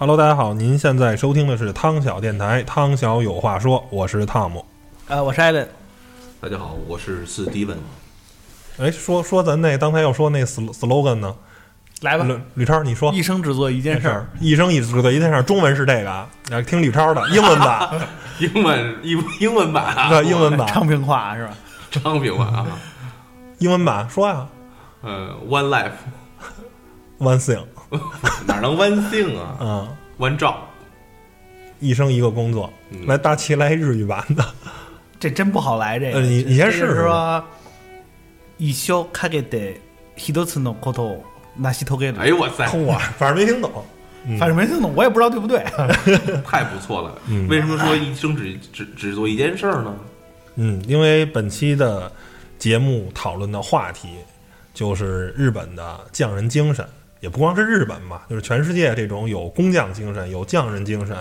Hello，大家好，您现在收听的是汤小电台，汤小有话说，我是汤姆。呃，我是艾伦。大家好，我是斯蒂文。哎，说说咱那刚才要说那 sl slogan 呢？来吧，吕吕超，你说。一生只做一件事儿，一生一只做一件事儿。中文是这个啊，来听吕超的英文版，英文英英文版啊，对，英文版昌平话是吧？昌平话啊，英文版说呀。呃，One life，One thing，哪能 One thing 啊？嗯，One job，一生一个工作。来，大齐来日语版的，这真不好来。这个，你你先试试说。一生かけて一つのことを成し遂げる。哎呦我塞！哇，反正没听懂，反正没听懂，我也不知道对不对。太不错了。为什么说一生只只只做一件事儿呢？嗯，因为本期的节目讨论的话题就是日本的匠人精神， 也不光是日本吧，就是全世界这种有工匠精神、有匠人精神，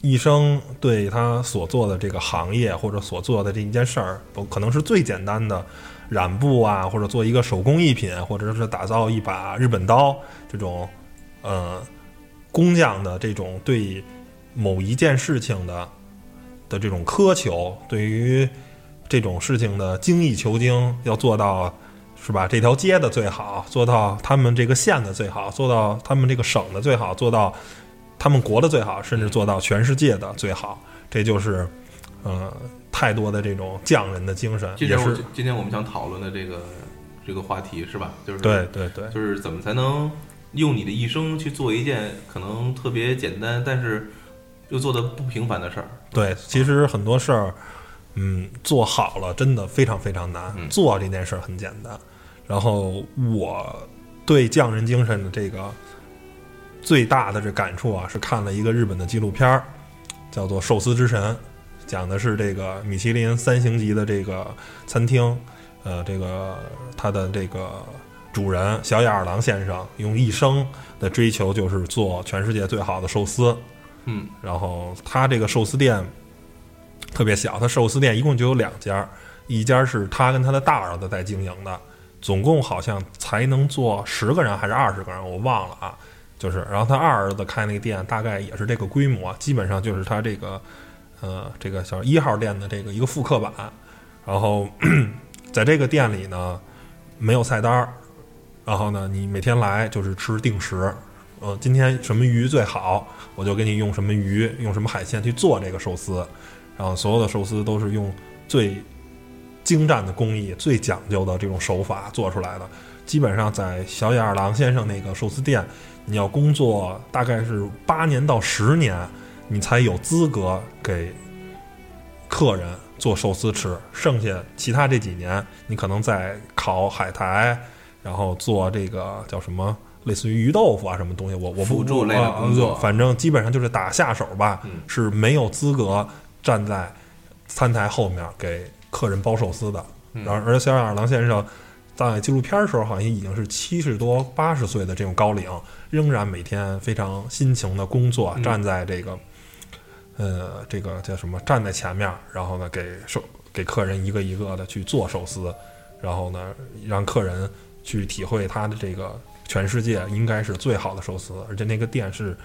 一生对他所做的这个行业或者所做的这一件事儿，都可能是最简单的。染布啊，或者做一个手工艺品，或者是打造一把日本刀，这种，呃，工匠的这种对某一件事情的的这种苛求，对于这种事情的精益求精，要做到是吧？这条街的最好，做到他们这个县的最好，做到他们这个省的最好，做到他们国的最好，甚至做到全世界的最好，这就是，呃。太多的这种匠人的精神，也是今天我们想讨论的这个这个话题，是吧？就是对对对，就是怎么才能用你的一生去做一件可能特别简单，但是又做的不平凡的事儿。对，其实很多事儿，嗯，做好了真的非常非常难。做这件事儿很简单。然后我对匠人精神的这个最大的这感触啊，是看了一个日本的纪录片儿，叫做《寿司之神》。讲的是这个米其林三星级的这个餐厅，呃，这个他的这个主人小野二郎先生用一生的追求就是做全世界最好的寿司，嗯，然后他这个寿司店特别小，他寿司店一共就有两家，一家是他跟他的大儿子在经营的，总共好像才能坐十个人还是二十个人，我忘了啊，就是，然后他二儿子开那个店大概也是这个规模，基本上就是他这个。呃，这个小一号店的这个一个复刻版，然后 在这个店里呢，没有菜单儿，然后呢，你每天来就是吃定时，呃，今天什么鱼最好，我就给你用什么鱼，用什么海鲜去做这个寿司，然后所有的寿司都是用最精湛的工艺、最讲究的这种手法做出来的。基本上在小野二郎先生那个寿司店，你要工作大概是八年到十年。你才有资格给客人做寿司吃，剩下其他这几年，你可能在烤海苔，然后做这个叫什么，类似于鱼豆腐啊什么东西，我我辅助类的工作，反正基本上就是打下手吧，是没有资格站在餐台后面给客人包寿司的。然后，而小野二郎先生在纪录片的时候，好像已经是七十多、八十岁的这种高龄，仍然每天非常辛勤的工作，站在这个。呃，这个叫什么？站在前面，然后呢，给寿给客人一个一个的去做寿司，然后呢，让客人去体会他的这个全世界应该是最好的寿司，而且那个店是，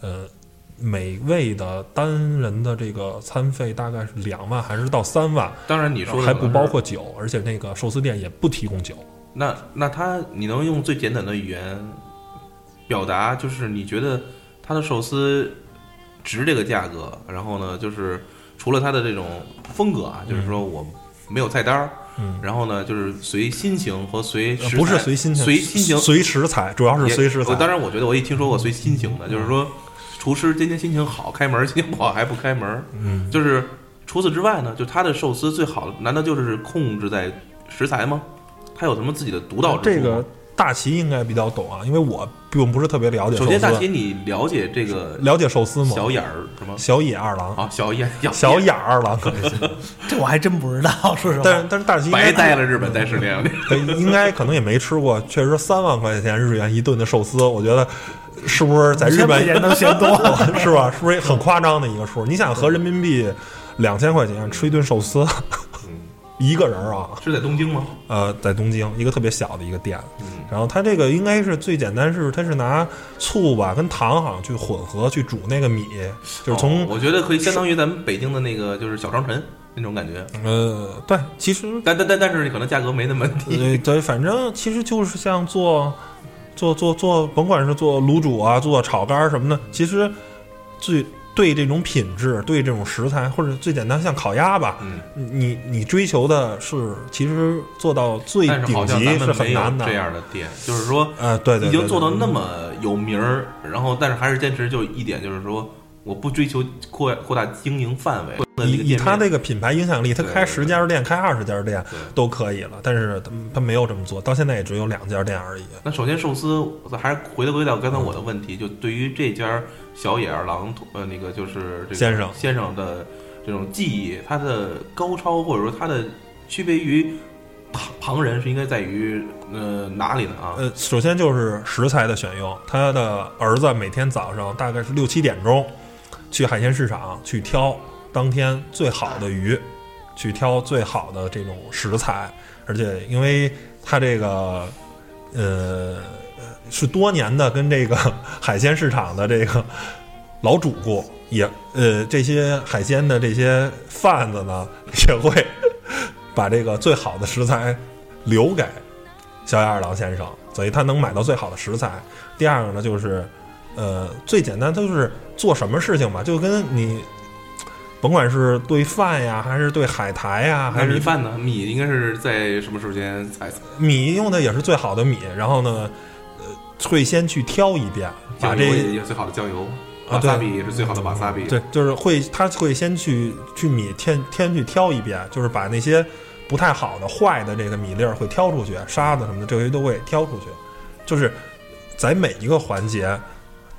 呃，每位的单人的这个餐费大概是两万还是到三万？当然你说还不包括酒，而且那个寿司店也不提供酒。那那他你能用最简短的语言表达，就是你觉得他的寿司？值这个价格，然后呢，就是除了他的这种风格啊，就是说我没有菜单儿，嗯，然后呢，就是随心情和随不是随心情，随心情随食材，主要是随食材。当然，我觉得我也听说过随心情的，就是说厨师今天心情好开门，心情不好还不开门，嗯，就是除此之外呢，就他的寿司最好，难道就是控制在食材吗？他有什么自己的独到之处？大齐应该比较懂啊，因为我并不是特别了解。首先，大齐你了解这个了解寿司吗？小眼儿什么？小野二郎啊，小野 小野二郎，这我还真不知道，说实话。但是但是大齐白待了日本待十年，应该可能也没吃过。确实，三万块钱日元一顿的寿司，我觉得是不是在日本也能嫌多？是吧？是不是很夸张的一个数？你想和人民币两千块钱吃一顿寿司，一个人啊，是在东京吗？呃，在东京一个特别小的一个店，嗯，然后它这个应该是最简单是它是拿醋吧跟糖好像去混合去煮那个米，就是从、哦我觉得可以相当于咱们北京的那个就是小商城那种感觉，呃对，其实但但但但是可能价格没那么低。对对，反正其实就是像做做做做，甭管是做卤煮啊，做炒肝儿什么的，其实最对这种品质，对这种食材，或者最简单像烤鸭吧，嗯，你你追求的是其实做到最顶级是很难的。这。样的店，就是说呃，对对，已经做到那么有名儿，然后但是还是坚持就一点，就是说我不追求扩扩大经营范围，那以以他个店面这个品牌影响力，他开十家店、开二十家店都可以了，但是他他没有这么做，到现在也只有两家店而已。那首先寿司，还是回归到刚才我的问题，就对于这家小野二郎呃那个就是这个先生先生的这种技艺，他的高超或者说他的区别于旁旁人是应该在于呃哪里呢啊？呃，首先就是食材的选用，他的儿子每天早上大概是六七点钟去海鲜市场去挑当天最好的鱼，去挑最好的这种食材，而且因为他这个呃是多年的跟这个 海鲜市场的这个老主顾，也呃这些海鲜的这些贩子呢也会把这个最好的食材留给小野二郎先生，所以他能买到最好的食材。第二个呢，就是呃最简单，就是做什么事情吧，就跟你甭管是对饭呀，还是对海苔呀，还是米饭呢？米应该是在什么时间采？米用的也是最好的米，然后呢，呃，会先去挑一遍，把这最好的酱油，啊对瓦萨比也是最好的瓦萨比。对，就是会他会先去去米天天去挑一遍，就是把那些不太好的、坏的这个米粒儿会挑出去，沙子什么的这些都会挑出去，就是在每一个环节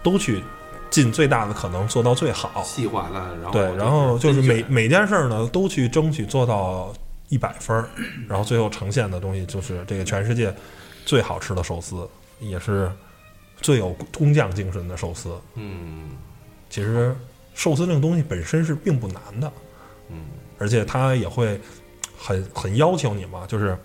都去尽最大的可能做到最好。细化了，然后对，然后就是每每件事儿呢都去争取做到一百分儿，然后最后呈现的东西就是这个全世界最好吃的寿司，也是最有工匠精神的寿司。嗯其实寿司这个东西本身是并不难的，嗯而且它也会很很要求你嘛，就是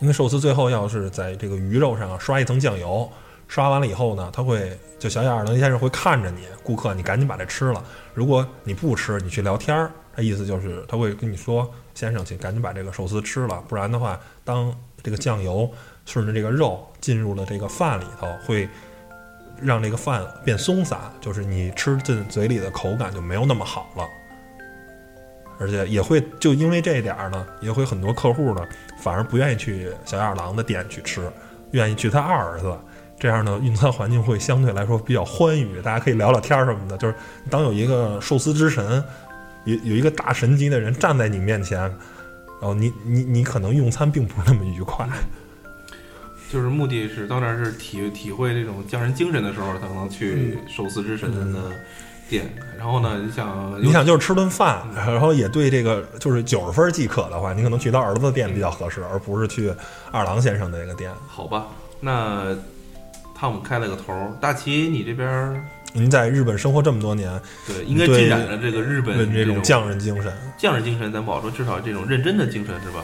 因为寿司最后要是在这个鱼肉上刷一层酱油，刷完了以后呢，他会就小野二郎先生会看着你顾客，你赶紧把这吃了。如果你不吃，你去聊天儿，他意思就是他会跟你说，先生，请赶紧把这个寿司吃了，不然的话，当这个酱油顺着这个肉进入了这个饭里头，会让这个饭变松散，就是你吃进嘴里的口感就没有那么好了。而且也会就因为这一点呢，也会很多客户呢反而不愿意去小野二郎的店去吃，愿意去他二儿子。这样呢，用餐环境会相对来说比较欢愉，大家可以聊聊天什么的。就是当有一个寿司之神，有有一个大神级的人站在你面前，然后你你你可能用餐并不是那么愉快。就是目的是到那儿是体体会这种匠人精神的时候，才能去寿司之神的店。然后呢，你想，你想就是吃顿饭，然后也对这个就是九十分即可的话，你可能去他儿子的店比较合适，而不是去二郎先生的那个店。好吧？那汤姆开了个头儿，大齐你这边儿您在日本生活这么多年，对应该对浸染了这个日本问这种种匠人精神，匠人精神，咱不好说，至少这种认真的精神是吧？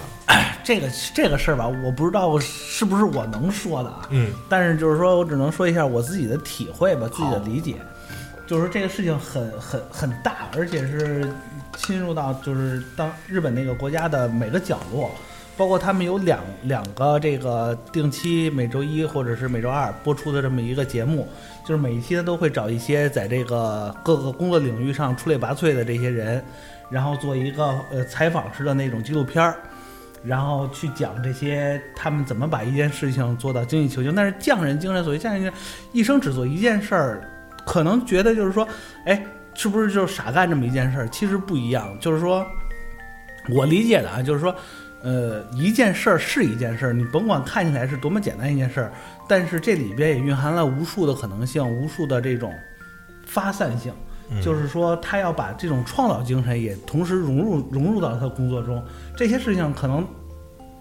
这个这个事儿吧，我不知道是不是我能说的啊。嗯，但是就是说我只能说一下我自己的体会吧，自己的理解，就是这个事情很很很大，而且是侵入到就是当日本那个国家的每个角落，包括他们有两两个这个定期每周一或者是每周二播出的这么一个节目，就是每一期呢都会找一些在这个各个工作领域上出类拔萃的这些人，然后做一个呃采访式的那种纪录片儿。然后去讲这些他们怎么把一件事情做到精益求精。但是匠人精神，所谓匠人精神，一生只做一件事儿，可能觉得就是说，哎，是不是就傻干这么一件事儿？其实不一样，就是说，我理解的啊，就是说，呃，一件事儿是一件事儿，你甭管看起来是多么简单一件事儿，但是这里边也蕴含了无数的可能性，无数的这种发散性。就是说，他要把这种创造精神也同时融入融入到他工作中。这些事情可能，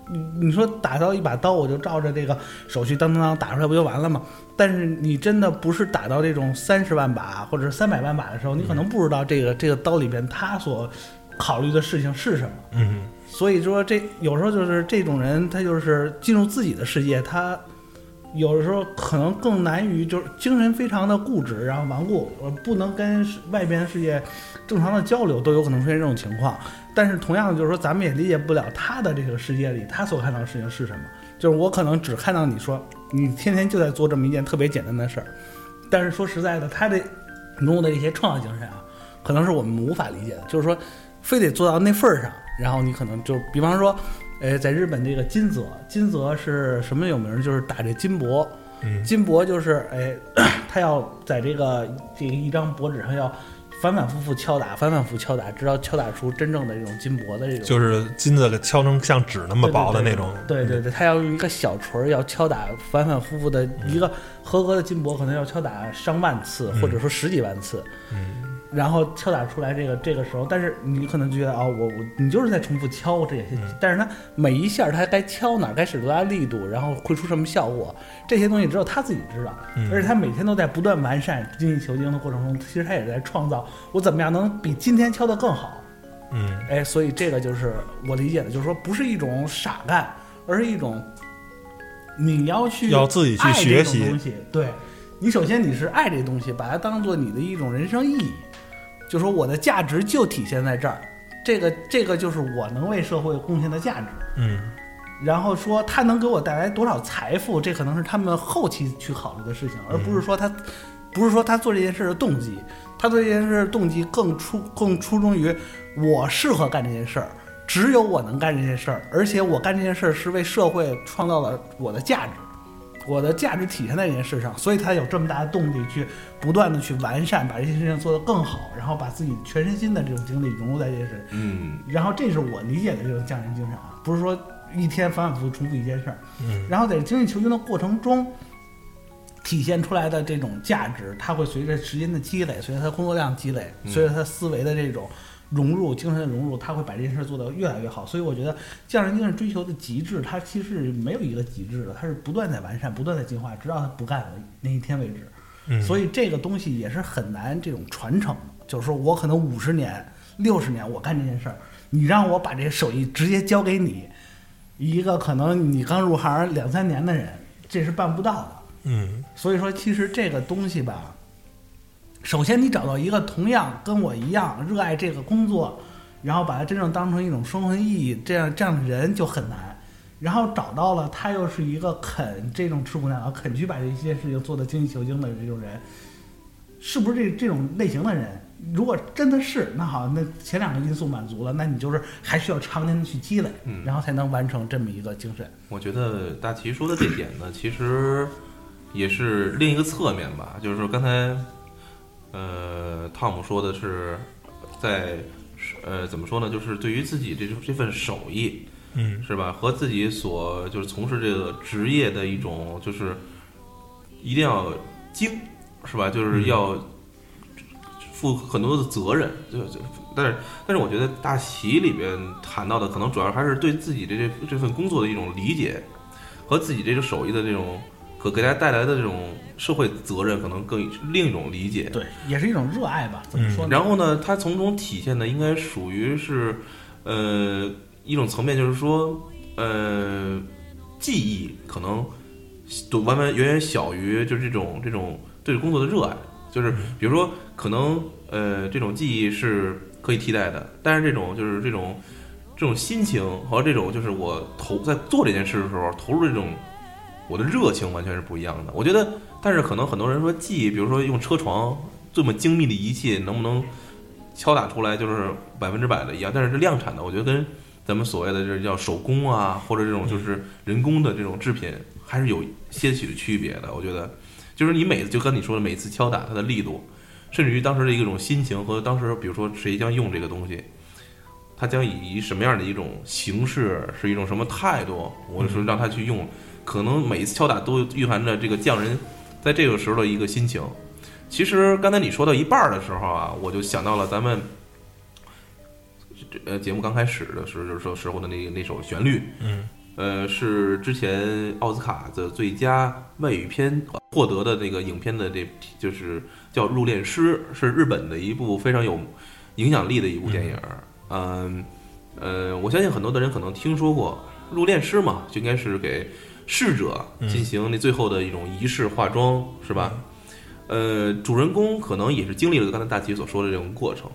你你说打到一把刀，我就照着这个手续当当当打出来不就完了吗？但是你真的不是打到这种三十万把或者三百万把的时候，你可能不知道这个这个刀里边他所考虑的事情是什么。嗯，所以说这有时候就是这种人，他就是进入自己的世界，他有的时候可能更难于就是精神非常的固执，然后顽固，不能跟外边世界正常的交流，都有可能出现这种情况。但是同样的，就是说咱们也理解不了他的这个世界里他所看到的事情是什么。就是我可能只看到你说你天天就在做这么一件特别简单的事儿，但是说实在的，他的努的一些创造精神啊，可能是我们无法理解的。就是说，非得做到那份儿上，然后你可能就比方说，呃，在日本这个金泽，金泽是什么有名儿？就是打这金箔，嗯金箔就是哎，他要在这个这个一张薄纸上要反反复复敲打，反反复复敲打，直到敲打出真正的这种金箔的这种。就是金子给敲成像纸那么薄的那种。对对对，他要用一个小锤儿，要敲打反反复复的一个合格的金箔，可能要敲打上万次，或者说十几万次。嗯然后敲打出来这个这个时候，但是你可能就觉得啊、我我你就是在重复敲这些，嗯但是它每一下它该敲哪，该使多大力度，然后会出什么效果，这些东西只有他自己知道。嗯而且他每天都在不断完善、精益求精的过程中，其实他也在创造我怎么样能比今天敲得更好。嗯哎，所以这个就是我理解的，就是说不是一种傻干，而是一种你要去要自己去学习东西。对，你首先你是爱这东西，把它当做你的一种人生意义，就说我的价值就体现在这儿，这个这个就是我能为社会贡献的价值。嗯。然后说他能给我带来多少财富，这可能是他们后期去考虑的事情，而不是说他，不是说他做这件事的动机，他做这件事的动机更出更出衷于我适合干这件事儿，只有我能干这件事儿，而且我干这件事儿是为社会创造了我的价值，我的价值体现在这件事上，所以他有这么大的动力去不断的去完善，把这些事情做得更好，然后把自己全身心的这种精力融入在这件事。嗯。然后这是我理解的这种匠人精神啊，不是说一天反反复复重复一件事儿，嗯。然后在精益求精的过程中体现出来的这种价值，它会随着时间的积累，随着他工作量积累，嗯。随着他思维的这种融入、精神的融入，他会把这件事做得越来越好。所以我觉得匠人精神追求的极致，它其实没有一个极致的，它是不断在完善、不断在进化，直到他不干了那一天为止。嗯，所以这个东西也是很难这种传承，就是说我可能五十年、六十年我干这件事儿，你让我把这个手艺直接交给你，一个可能你刚入行两三年的人，这是办不到的。嗯所以说，其实这个东西吧，首先你找到一个同样跟我一样热爱这个工作，然后把它真正当成一种生存意义，这样这样的人就很难。然后找到了他又是一个肯这种吃苦耐劳、肯去把这些事情做得精益求精的这种人，是不是这这种类型的人？如果真的是，那好，那前两个因素满足了，那你就是还需要常年的去积累，嗯然后才能完成这么一个精神。我觉得大齐说的这点呢，其实也是另一个侧面吧，就是说刚才，呃，汤姆说的是在呃怎么说呢，就是对于自己这这份手艺嗯。是吧，和自己所就是从事这个职业的一种就是一定要精是吧，就是嗯。要负很多的责任，就就但是但是我觉得大喜里边谈到的可能主要还是对自己这这这份工作的一种理解，和自己这个手艺的这种可给大家带来的这种社会责任，可能更另一种理解。对，也是一种热爱吧？怎么说呢？然后呢，它从中体现的应该属于是，呃，一种层面，就是说，呃，记忆可能都完完远远小于就是这种这种对工作的热爱。就是比如说，可能呃这种记忆是可以替代的，但是这种就是这种这种心情和这种就是我投在做这件事的时候投入这种我的热情完全是不一样的。我觉得，但是可能很多人说记忆，比如说用车床这么精密的仪器能不能敲打出来就是百分之百的一样，但是这量产的，我觉得跟咱们所谓的这叫手工啊，或者这种就是人工的这种制品还是有些许的区别的。我觉得，就是你每次就跟你说的每次敲打它的力度，甚至于当时的一种心情和当时比如说谁将用这个东西。他将以什么样的一种形式，是一种什么态度，我说让他去用，可能每一次敲打都蕴含着这个匠人在这个时候的一个心情。其实刚才你说到一半儿的时候啊，我就想到了咱们呃节目刚开始的时候，就是说时候的那那首旋律，嗯呃，是之前奥斯卡的最佳外语片获得的那个影片的这，就是叫《入殓师》，是日本的一部非常有影响力的一部电影儿。嗯，呃，我相信很多的人可能听说过入殓师嘛，就应该是给逝者进行那最后的一种仪式化妆，是吧？呃，主人公可能也是经历了刚才大齐所说的这种过程，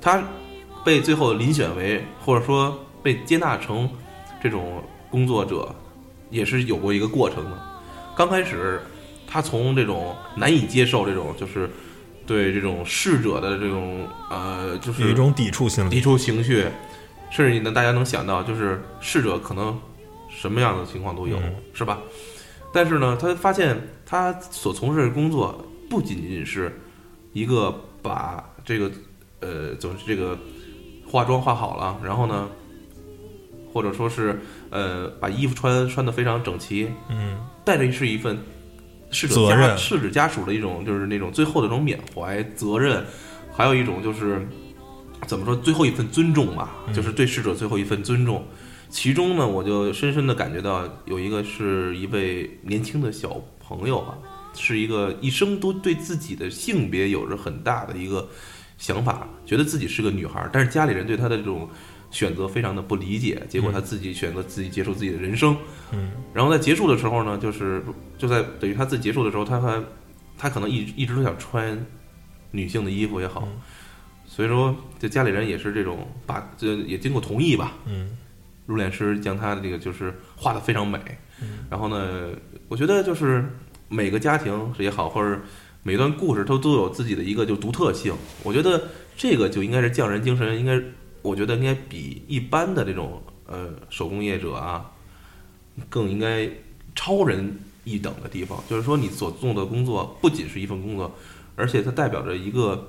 他被最后遴选为或者说被接纳成这种工作者，也是有过一个过程的。刚开始，他从这种难以接受这种就是对这种逝者的这种呃，就是有一种抵触心理。抵触情绪，甚至你能，大家能想到，就是逝者可能什么样的情况都有，嗯是吧？但是呢，他发现他所从事的工作不仅仅是一个把这个呃，总是这个化妆化好了，然后呢，或者说是呃，把衣服穿穿的非常整齐，嗯带着是一份逝者家逝者家属的一种就是那种最后的那种缅怀责任，还有一种就是怎么说最后一份尊重吧，嗯就是对逝者最后一份尊重。其中呢，我就深深的感觉到有一个是一位年轻的小朋友啊，是一个一生都对自己的性别有着很大的一个想法，觉得自己是个女孩，但是家里人对她的这种选择非常的不理解，结果她自己选择自己结束自己的人生。嗯然后在结束的时候呢，就是就在等于他自己结束的时候，他还他可能一一直都想穿女性的衣服也好，所以说这家里人也是这种把这也经过同意吧，嗯。入殓师将他的这个就是画的非常美。嗯然后呢，我觉得就是每个家庭也好，或者每段故事都都有自己的一个就独特性。我觉得这个就应该是匠人精神，应该我觉得应该比一般的这种呃手工业者啊更应该超人一等的地方。就是说，你所做的工作不仅是一份工作，而且它代表着一个，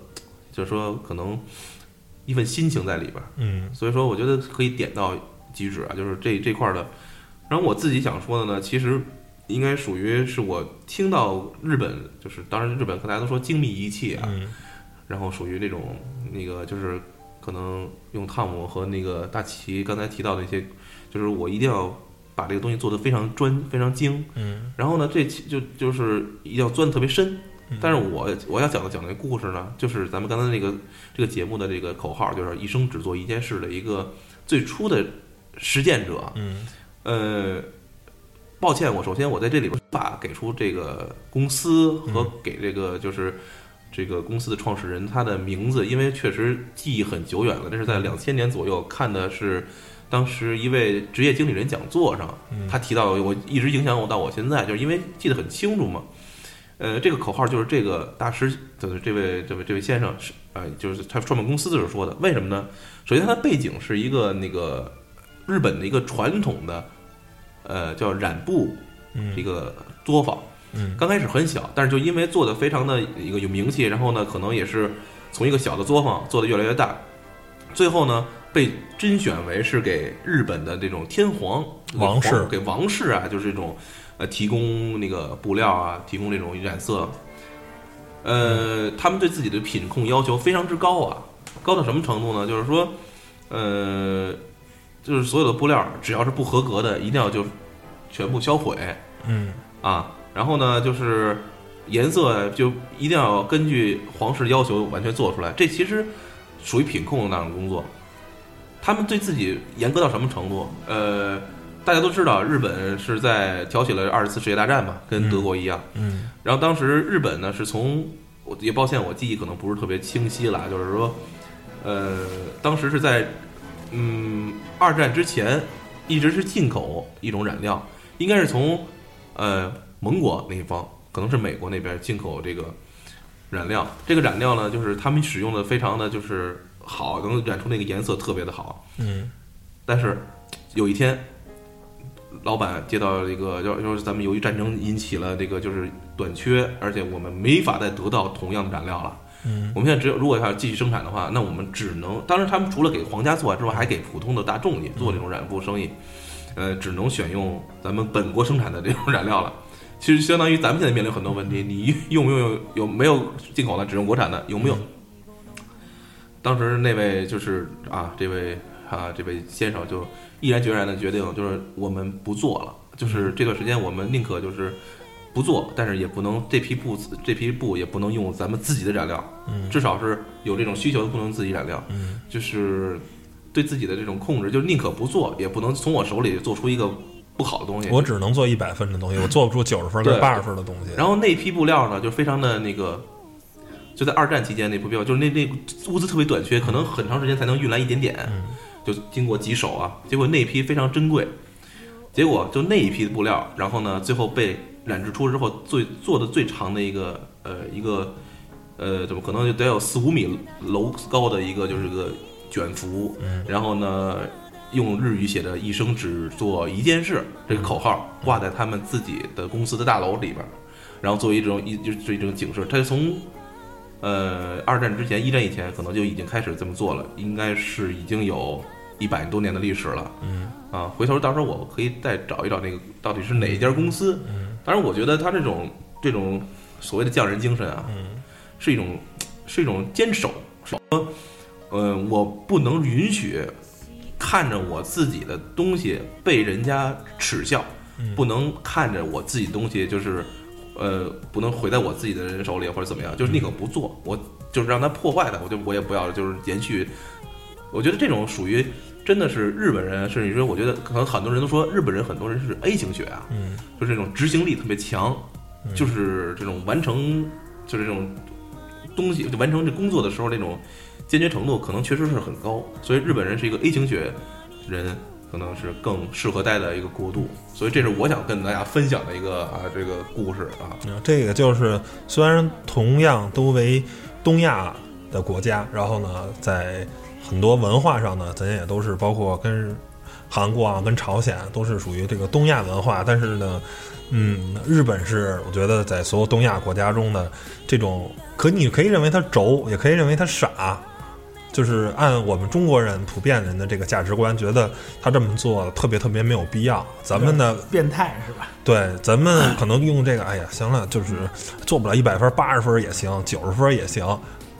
就是说可能一份心情在里边儿。嗯所以说，我觉得可以点到即止啊，就是这这块儿的。然后我自己想说的呢，其实应该属于是我听到日本，就是当然日本和大家都说精密仪器啊，嗯然后属于那种那个就是可能用汤姆和那个大齐刚才提到的一些，就是我一定要把这个东西做得非常专、非常精。嗯然后呢，这其就就是一定要钻得特别深。但是我我要讲的讲的故事呢，就是咱们刚才那个这个节目的这个口号，就是一生只做一件事的一个最初的实践者。嗯呃，抱歉，我首先我在这里边无法给出这个公司和嗯给这个就是这个公司的创始人他的名字，因为确实记忆很久远了，这是在嗯两千年左右看的是当时一位职业经理人讲座上，嗯他提到我一直影响我到我现在，就是因为记得很清楚嘛。呃，这个口号就是这个大师，就是这位这位这位先生是呃，就是他创办公司的时候说的。为什么呢？首先，他的背景是一个那个日本的一个传统的呃叫染布嗯。这个作坊，嗯。刚开始很小，但是就因为做的非常的一个有名气，然后呢，可能也是从一个小的作坊做的越来越大，最后呢被甄选为是给日本的这种天皇王室。给王室啊，就是这种呃提供那个布料啊，提供这种染色。呃，他们对自己的品控要求非常之高啊，高到什么程度呢？就是说，呃，就是所有的布料只要是不合格的，一定要就全部销毁。嗯啊，然后呢，就是颜色就一定要根据皇室要求完全做出来。这其实属于品控的那种工作。他们对自己严格到什么程度？呃，大家都知道，日本是在挑起了二次世界大战嘛，跟德国一样。嗯然后当时日本呢是从，我也抱歉，我记忆可能不是特别清晰了，就是说，呃，当时是在嗯二战之前一直是进口一种染料，应该是从呃盟国那一方，可能是美国那边进口这个染料。这个染料呢，就是他们使用的非常的就是好，能染出那个颜色特别的好。嗯但是有一天，老板接到了一个，要就是咱们由于战争引起了这个就是短缺，而且我们没法再得到同样的染料了。嗯我们现在只有如果要继续生产的话，那我们只能，当然他们除了给皇家做之外，还给普通的大众也做这种染布生意，呃，只能选用咱们本国生产的这种染料了。其实相当于咱们现在面临很多问题，你用不用有没有进口的，只用国产的，有没有？当时那位就是啊，这位啊，这位先生就毅然决然的决定，就是我们不做了，就是这段时间我们宁可就是不做，但是也不能这批布这批布也不能用咱们自己的染料，嗯至少是有这种需求的不能自己染料。嗯就是对自己的这种控制，就是宁可不做，也不能从我手里做出一个不好的东西。我只能做一百分的东西，我做不出九十分跟对八十分的东西。然后那批布料呢，就非常的那个，就在二战期间那批布料，就是那那物资特别短缺，可能很长时间才能运来一点点，嗯就经过几手啊，结果那批非常珍贵，结果就那一批布料，然后呢，最后被染制出之后，最做的最长的一个呃一个呃怎么可能就得有四五米楼高的一个就是个卷幅，嗯然后呢。用日语写的“一生只做一件事”这个口号挂在他们自己的公司的大楼里边儿，然后作为一种一就是一种警示。它是从呃二战之前、一战以前可能就已经开始这么做了，应该是已经有一百多年的历史了。嗯啊，回头到时候我可以再找一找那个到底是哪一家公司。嗯当然，我觉得他这种这种所谓的匠人精神啊，嗯是一种是一种坚守。说，呃，我不能允许看着我自己的东西被人家耻笑，嗯不能看着我自己的东西就是，呃，不能毁在我自己的人手里或者怎么样，就是宁可不做，我就是让它破坏的，我就我也不要，就是延续。我觉得这种属于真的是日本人，甚至说，我觉得可能很多人都说日本人很多人是 A 型血啊，嗯就是这种执行力特别强，嗯就是这种完成，就是这种东西就完成这工作的时候那种坚决程度，可能确实是很高。所以日本人是一个 A 型血人，可能是更适合待在一个国度。所以这是我想跟大家分享的一个啊这个故事啊。嗯，这个就是虽然同样都为东亚的国家，然后呢，在很多文化上呢，咱也都是包括跟韩国啊、跟朝鲜都是属于这个东亚文化，但是呢，嗯，日本是我觉得在所有东亚国家中的这种，可你可以认为他轴，也可以认为他傻。就是按我们中国人普遍人的这个价值观，觉得他这么做特别特别没有必要。咱们呢，变态是吧？对，咱们可能用这个，哎呀，行了，就是做不了一百分，八十分也行，九十分也行，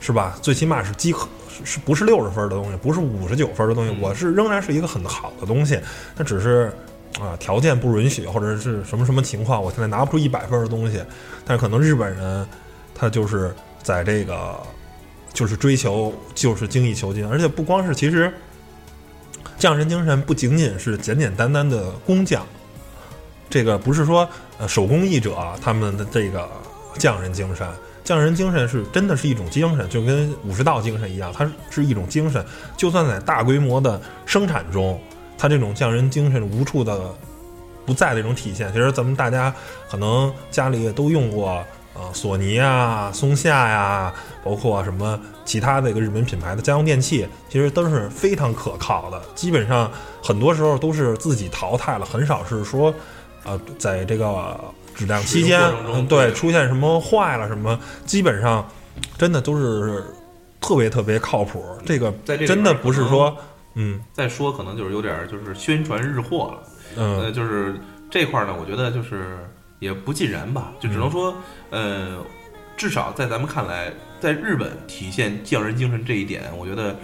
是吧？最起码是饥渴，是是不是六十分的东西，不是五十九分的东西，我是仍然是一个很好的东西，那只是啊条件不允许，或者是什么什么情况，我现在拿不出一百分的东西，但是可能日本人他就是在这个就是追求就是精益求精，而且不光是其实匠人精神不仅仅是简简单单的工匠。这个不是说呃手工艺者他们的这个匠人精神，匠人精神是真的是一种精神，就跟武士道精神一样，它是一种精神。就算在大规模的生产中，它这种匠人精神无处的不在的一种体现。其实咱们大家可能家里也都用过。呃，索尼啊、松下呀、包括什么其他的一个日本品牌的家用电器，其实都是非常可靠的。基本上很多时候都是自己淘汰了，很少是说，呃，在这个质量期间对，出现什么坏了什么，基本上真的都是特别特别靠谱。这个在这真的不是说，嗯再说可能就是有点儿就是宣传日货了。嗯呃，就是这块儿呢，我觉得就是也不尽然吧，就只能说，呃，至少在咱们看来，在日本体现匠人精神这一点，我觉得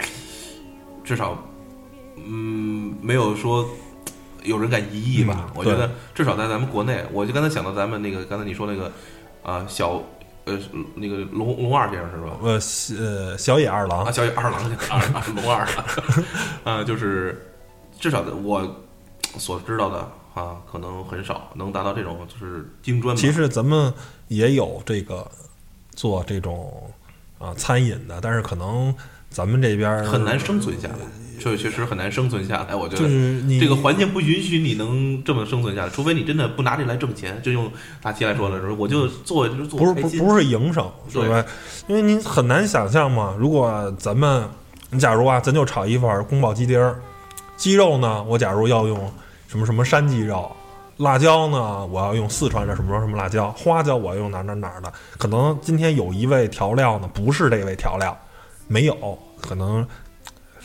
至少，嗯，没有说有人敢疑义吧。嗯我觉得至少在咱们国内，我就刚才想到咱们那个刚才你说那个啊、小呃那个龙龙二先生是吧？呃小呃小野二郎啊，，小野二郎，二二龙二 啊，就是至少我所知道的啊，可能很少能达到这种就是精专。其实咱们也有这个做这种啊餐饮的，但是可能咱们这边很难生存下来，确确实很难生存下来。我觉得就是你这个环境不允许你能这么生存下来，除非你真的不拿这来挣钱。就用大齐来说了，说我就做就是做不是不不是营生，是对吧？因为你很难想象嘛，如果咱们，你假如啊，咱就炒一份宫保鸡丁儿，鸡肉呢，我假如要用什么什么山鸡肉，辣椒呢，我要用四川的什么什么辣椒，花椒我要用哪儿哪儿哪儿的，可能今天有一味调料呢，不是这味调料，没有，可能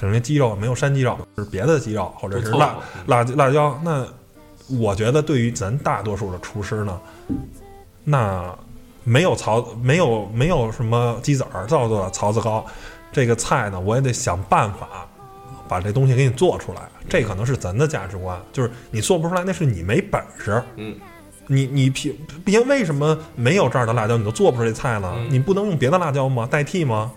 什么鸡肉没有山鸡肉，是别的鸡肉，或者是辣辣辣椒，那我觉得对于咱大多数的厨师呢，那没有槽，没有没有什么鸡子儿，叫做槽子糕，这个菜呢，我也得想办法把这东西给你做出来。这可能是咱的价值观，就是你做不出来，那是你没本事。嗯，你你凭凭为什么没有这儿的辣椒你都做不出这菜呢？嗯你不能用别的辣椒吗？代替吗？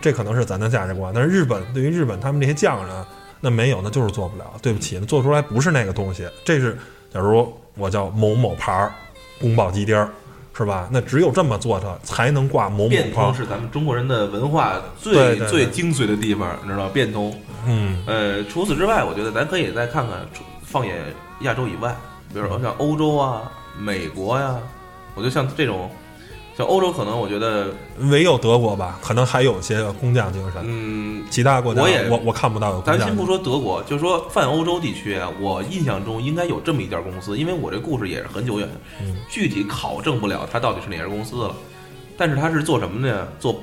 这可能是咱的价值观。但是日本对于日本他们这些匠人，那没有，那就是做不了。对不起，那做出来不是那个东西。这是假如我叫某某牌儿宫保鸡丁儿，是吧？那只有这么做它才能挂某某牌儿。变通是咱们中国人的文化最最精髓的地方，你知道变通。嗯呃，除此之外，我觉得咱可以再看看，除放眼亚洲以外，比如说像欧洲啊、美国呀、我觉得像这种，像欧洲可能我觉得，唯有德国吧，可能还有些工匠精神。嗯，其他国家我也我我看不到有工咱先不。说德国，就说泛欧洲地区啊，我印象中应该有这么一家公司，因为我这故事也是很久远，嗯具体考证不了它到底是哪家公司了。但是它是做什么呢？做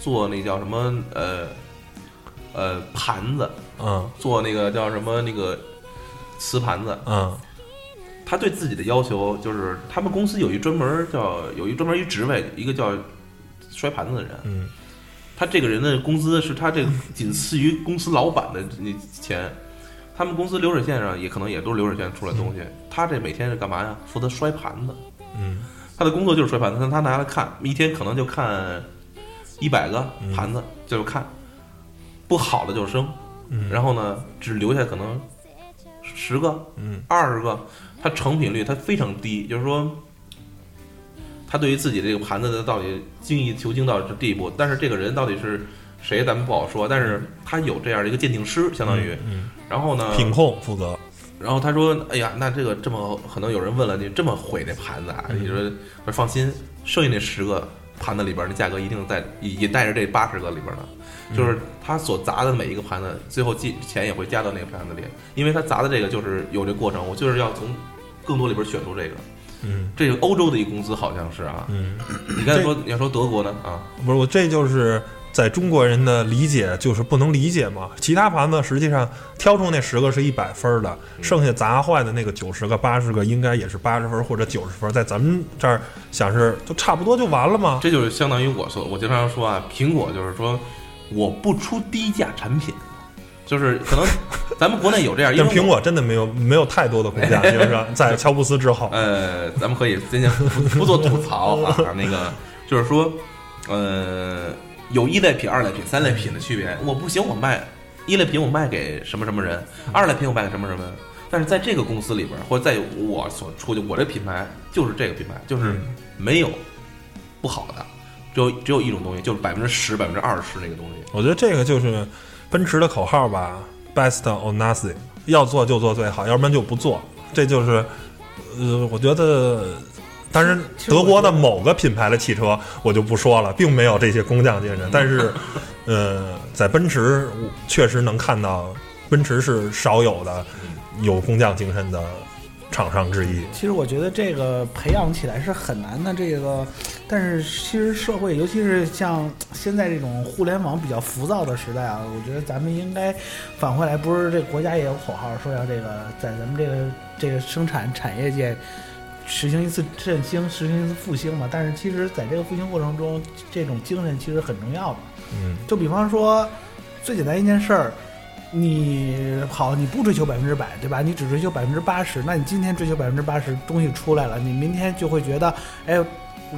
做那叫什么呃呃盘子，嗯做那个叫什么那个瓷盘子。嗯他对自己的要求就是，他们公司有一专门叫有一专门一职位，一个叫摔盘子的人。嗯他这个人的工资是他这个仅次于公司老板的那钱。他们公司流水线上也可能也都是流水线出来的东西。他这每天是干嘛呀？负责摔盘子。嗯他的工作就是摔盘子，但他拿来看，一天可能就看一百个盘子，就是看不好的就扔，嗯，然后呢，只留下可能十个、嗯二十个，它成品率它非常低，就是说，他对于自己这个盘子的到底精益求精到这地步，但是这个人到底是谁，咱们不好说，但是他有这样的一个鉴定师，相当于，嗯然后呢，品控负责。然后他说：“哎呀，那这个这么可能有人问了，你这么毁那盘子啊？嗯你说，我说放心，剩下那十个盘子里边，的价格一定在也也带着这八十个里边呢。嗯就是他所砸的每一个盘子，最后进钱也会加到那个盘子里，因为他砸的这个就是有这过程，我就是要从更多里边选出这个。嗯这个欧洲的一公司好像是啊，嗯，你刚才说你要说德国呢啊，不是我，这就是在中国人的理解，就是不能理解嘛。其他盘子实际上挑出那十个是一百分的，剩下砸坏的那个九十个、八十个，应该也是八十分或者九十分，在咱们这儿想是就差不多就完了嘛。这就是相当于我说，我经常说啊，苹果就是说我不出低价产品，就是可能 咱们国内有这样，因为苹果真的没有没有太多的工匠精神，在乔布斯之后，呃，咱们可以今天 不不做吐槽啊，那个就是说，呃，有一类品、二类品、三类品的区别。我不行，我卖一类品，我卖给什么什么人；二类品，我卖给什么什么人。但是在这个公司里边，或者在我所出的我这品牌，就是这个品牌，就是没有不好的，只有只有一种东西，就是百分之十、百分之二十那个东西。我觉得这个就是奔驰的口号吧，best or nothing，要做就做最好，要不然就不做。这就是，呃，我觉得，当然德国的某个品牌的汽车我就不说了，并没有这些工匠精神，但是，呃，在奔驰确实能看到，奔驰是少有的有工匠精神的厂商之一。其实我觉得这个培养起来是很难的，这个，但是其实社会，尤其是像现在这种互联网比较浮躁的时代啊，我觉得咱们应该返回来，不是这国家也有口号说要这个在咱们这个这个生产产业界实行一次振兴，实行一次复兴嘛。但是其实在这个复兴过程中，这种精神其实很重要的。嗯就比方说，最简单一件事儿，你好，你不追求百分之百，对吧？你只追求百分之八十，那你今天追求百分之八十，东西出来了，你明天就会觉得，哎，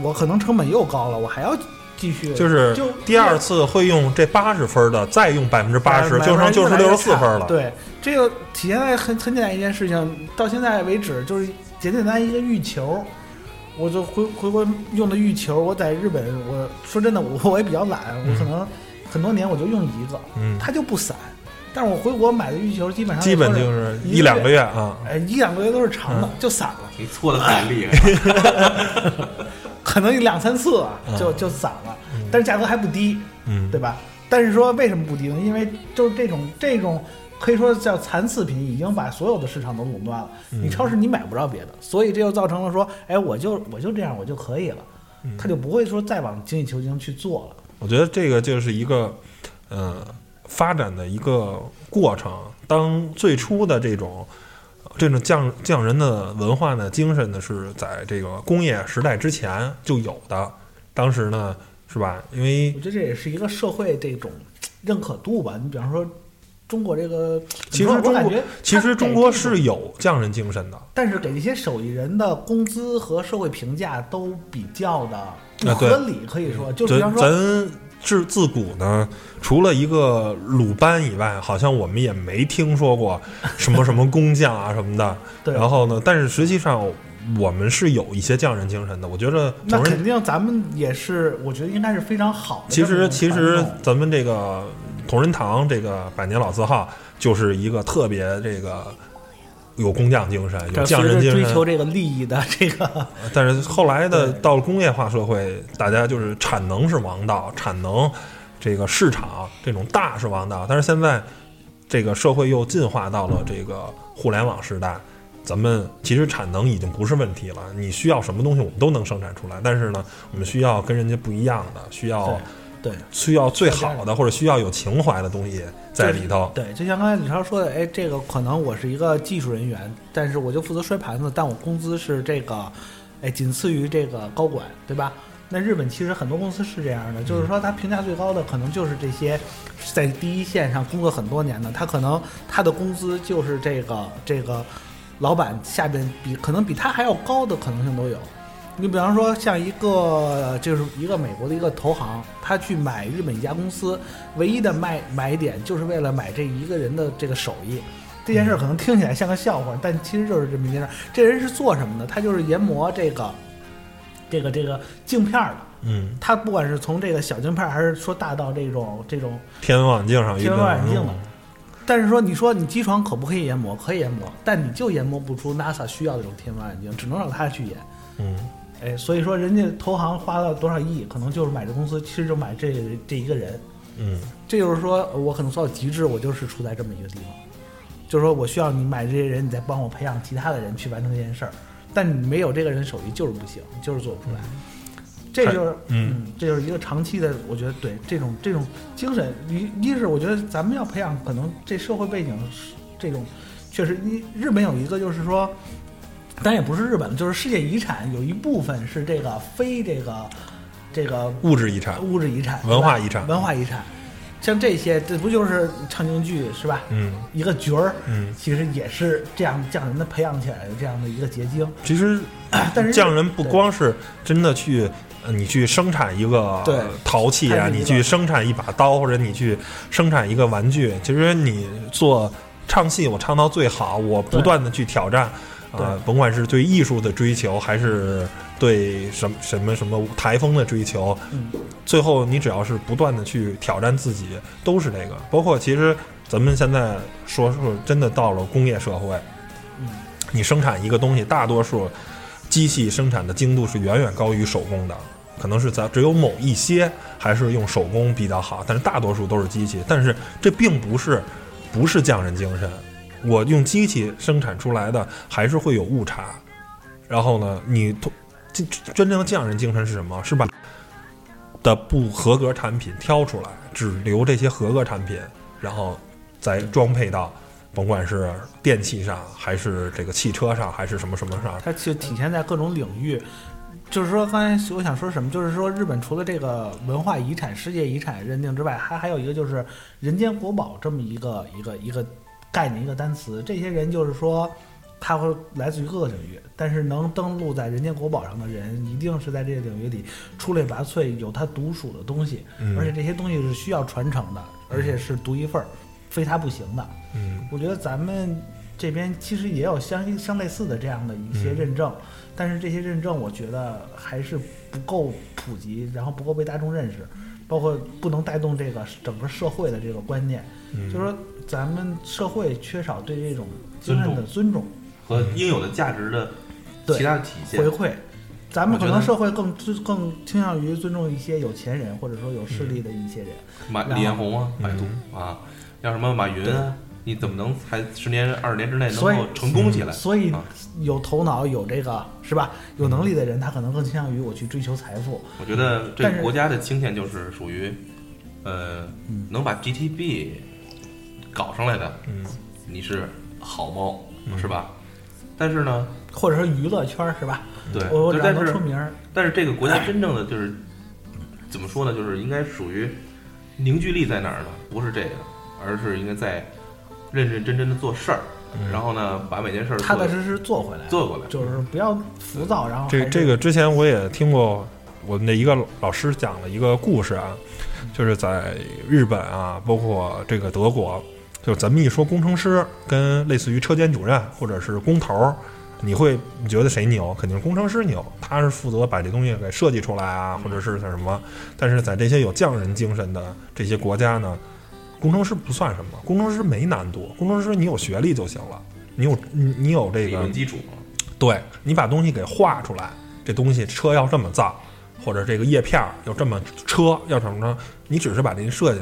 我可能成本又高了，我还要继续，就是就第二次会用这八十分的，再用百分之八十，就剩就是六十四分了。对，这个体现在很很简单一件事情，到现在为止就是简简单一个浴球。我就回回国用的浴球，我在日本，我说真的，我我也比较懒，我可能很多年我就用一个，嗯，它就不散。但是我回国买的浴球基本上基本就是一一两个月啊。哎，一两个月都是长的，嗯就散了，你搓的太厉害了，可能两三次啊，嗯就就散了，但是价格还不低，嗯，对吧？但是说为什么不低呢？因为就是这种这种可以说叫残次品，已经把所有的市场都垄断了。嗯你超市你买不着别的，所以这就造成了说，哎，我就我就这样我就可以了，嗯他就不会说再往精益求精去做了。我觉得这个就是一个呃发展的一个过程。当最初的这种这种匠匠人的文化呢，精神呢是在这个工业时代之前就有的。当时呢，是吧？因为我觉得这也是一个社会这种认可度吧。你比方说中国这个，其实中国其实中国是有匠人精神的。但是给这些手艺人的工资和社会评价都比较的不合理，可以说，就比方说，咱自自古呢，除了一个鲁班以外，好像我们也没听说过什么什么工匠啊什么的。对然后呢，但是实际上我们是有一些匠人精神的。我觉得那肯定咱们也是，我觉得应该是非常好的其实其。实咱们这个同仁堂这个百年老字号，就是一个特别这个有工匠精神、有匠人精神。追求这个利益的这个，但是后来的到了工业化社会，大家就是产能是王道，产能这个市场这种大是王道。但是现在这个社会又进化到了这个互联网时代。咱们其实产能已经不是问题了，你需要什么东西我们都能生产出来，但是呢，我们需要跟人家不一样的，需要对对需要最好的或者需要有情怀的东西在里头。对，就像刚才李超说的，哎，这个可能我是一个技术人员，但是我就负责摔盘子，但我工资是这个，哎，仅次于这个高管，对吧？那日本其实很多公司是这样的，就是说他评价最高的可能就是这些在第一线上工作很多年的，他可能他的工资就是这个这个老板下边比可能比他还要高的可能性都有。你比方说，像一个就是一个美国的一个投行，他去买日本一家公司，唯一的卖买点就是为了买这一个人的这个手艺。这件事儿可能听起来像个笑话，但其实就是这么一件事儿。这人是做什么的？他就是研磨这个这个这个镜片儿的。嗯，他不管是从这个小镜片儿，还是说大到这种这种天文望远镜上一天文望远镜的。但是说，你说你机床可不可以研磨？可以研磨，但你就研磨不出 NASA 需要的这种天文望远镜，只能让他去研。嗯，哎，所以说人家投行花了多少亿，可能就是买这公司，其实就买这这一个人。嗯这就是说我可能做到极致，我就是处在这么一个地方，就是说我需要你买这些人，你再帮我培养其他的人去完成这件事儿。但你没有这个人手艺就是不行，就是做不出来。这就是嗯嗯，这就是一个长期的，我觉得对这种这种精神，一一是我觉得咱们要培养，可能这社会背景是这种确实，一日本有一个就是说，当然也不是日本，就是世界遗产有一部分是这个非这个这个物质遗产。物质遗产、文化遗产文化遗产，像这些，这不就是唱京剧是吧？嗯一个角儿，嗯，其实也是这样匠人的培养起来的这样的一个结晶。其实 但是匠人不光是真的去，呃你去生产一个对陶器啊，你去生产一把刀，或者你去生产一个玩具，其实你做唱戏，我唱到最好，我不断的去挑战，啊、对。甭管是对艺术的追求，还是对什么什么什么台风的追求，嗯。最后你只要是不断的去挑战自己，都是这个。包括其实咱们现在说说真的到了工业社会，嗯，你生产一个东西，大多数机器生产的精度是远远高于手工的，可能是在只有某一些还是用手工比较好，但是大多数都是机器。但是这并不是不是匠人精神，我用机器生产出来的还是会有误差。然后呢，你真真正的匠人精神是什么？是把的不合格产品挑出来，只留这些合格产品，然后再装配到，甭管是电器上，还是这个汽车上，还是什么什么上。它就体现在各种领域。就是说，刚才我想说什么，就是说，日本除了这个文化遗产、世界遗产认定之外，还还有一个就是“人间国宝”这么一个一个一个概念、一个单词。这些人就是说，他会来自于各个领域，但是能登录在人间国宝上的人，一定是在这个领域里出类拔萃，有他独属的东西，嗯而且这些东西是需要传承的，而且是独一份儿，非他不行的。嗯我觉得咱们这边其实也有相相类似的这样的一些嗯认证，但是这些认证我觉得还是不够普及，然后不够被大众认识，包括不能带动这个整个社会的这个观念。嗯，就是说，咱们社会缺少对这种经验的尊重和应有的价值的对其他的体现回。馈。咱们可能社会更尊更倾向于尊重一些有钱人或者说有势力的一些人。马李彦宏啊，嗯百度啊，像什么马云啊，你怎么能才十年二十年之内能够成功起来？所以啊有头脑、有这个是吧？有能力的人，他可能更倾向于我去追求财富。我觉得这个国家的倾向就是属于，呃嗯，能把 GTB 搞上来的，嗯你是好猫嗯是吧？但是呢，或者说娱乐圈儿是吧？对，我我只要就但是能出名，但是这个国家真正的就是怎么说呢？就是应该属于凝聚力在哪儿呢？不是这个，而是应该在认认真真的做事儿，嗯然后呢，把每件事儿踏踏实实做回来，做过来。就是不要浮躁，然后这这个之前我也听过我们的一个老师讲了一个故事啊，就是在日本啊，包括这个德国，就咱们一说工程师跟类似于车间主任或者是工头儿，你会你觉得谁牛？肯定是工程师牛，他是负责把这东西给设计出来啊，或者是什么。但是在这些有匠人精神的这些国家呢，工程师不算什么，工程师没难度，工程师你有学历就行了，你有你你有这个理论基础，对你把东西给画出来，这东西车要这么造，或者这个叶片儿要这么车要怎么着，你只是把这个设计，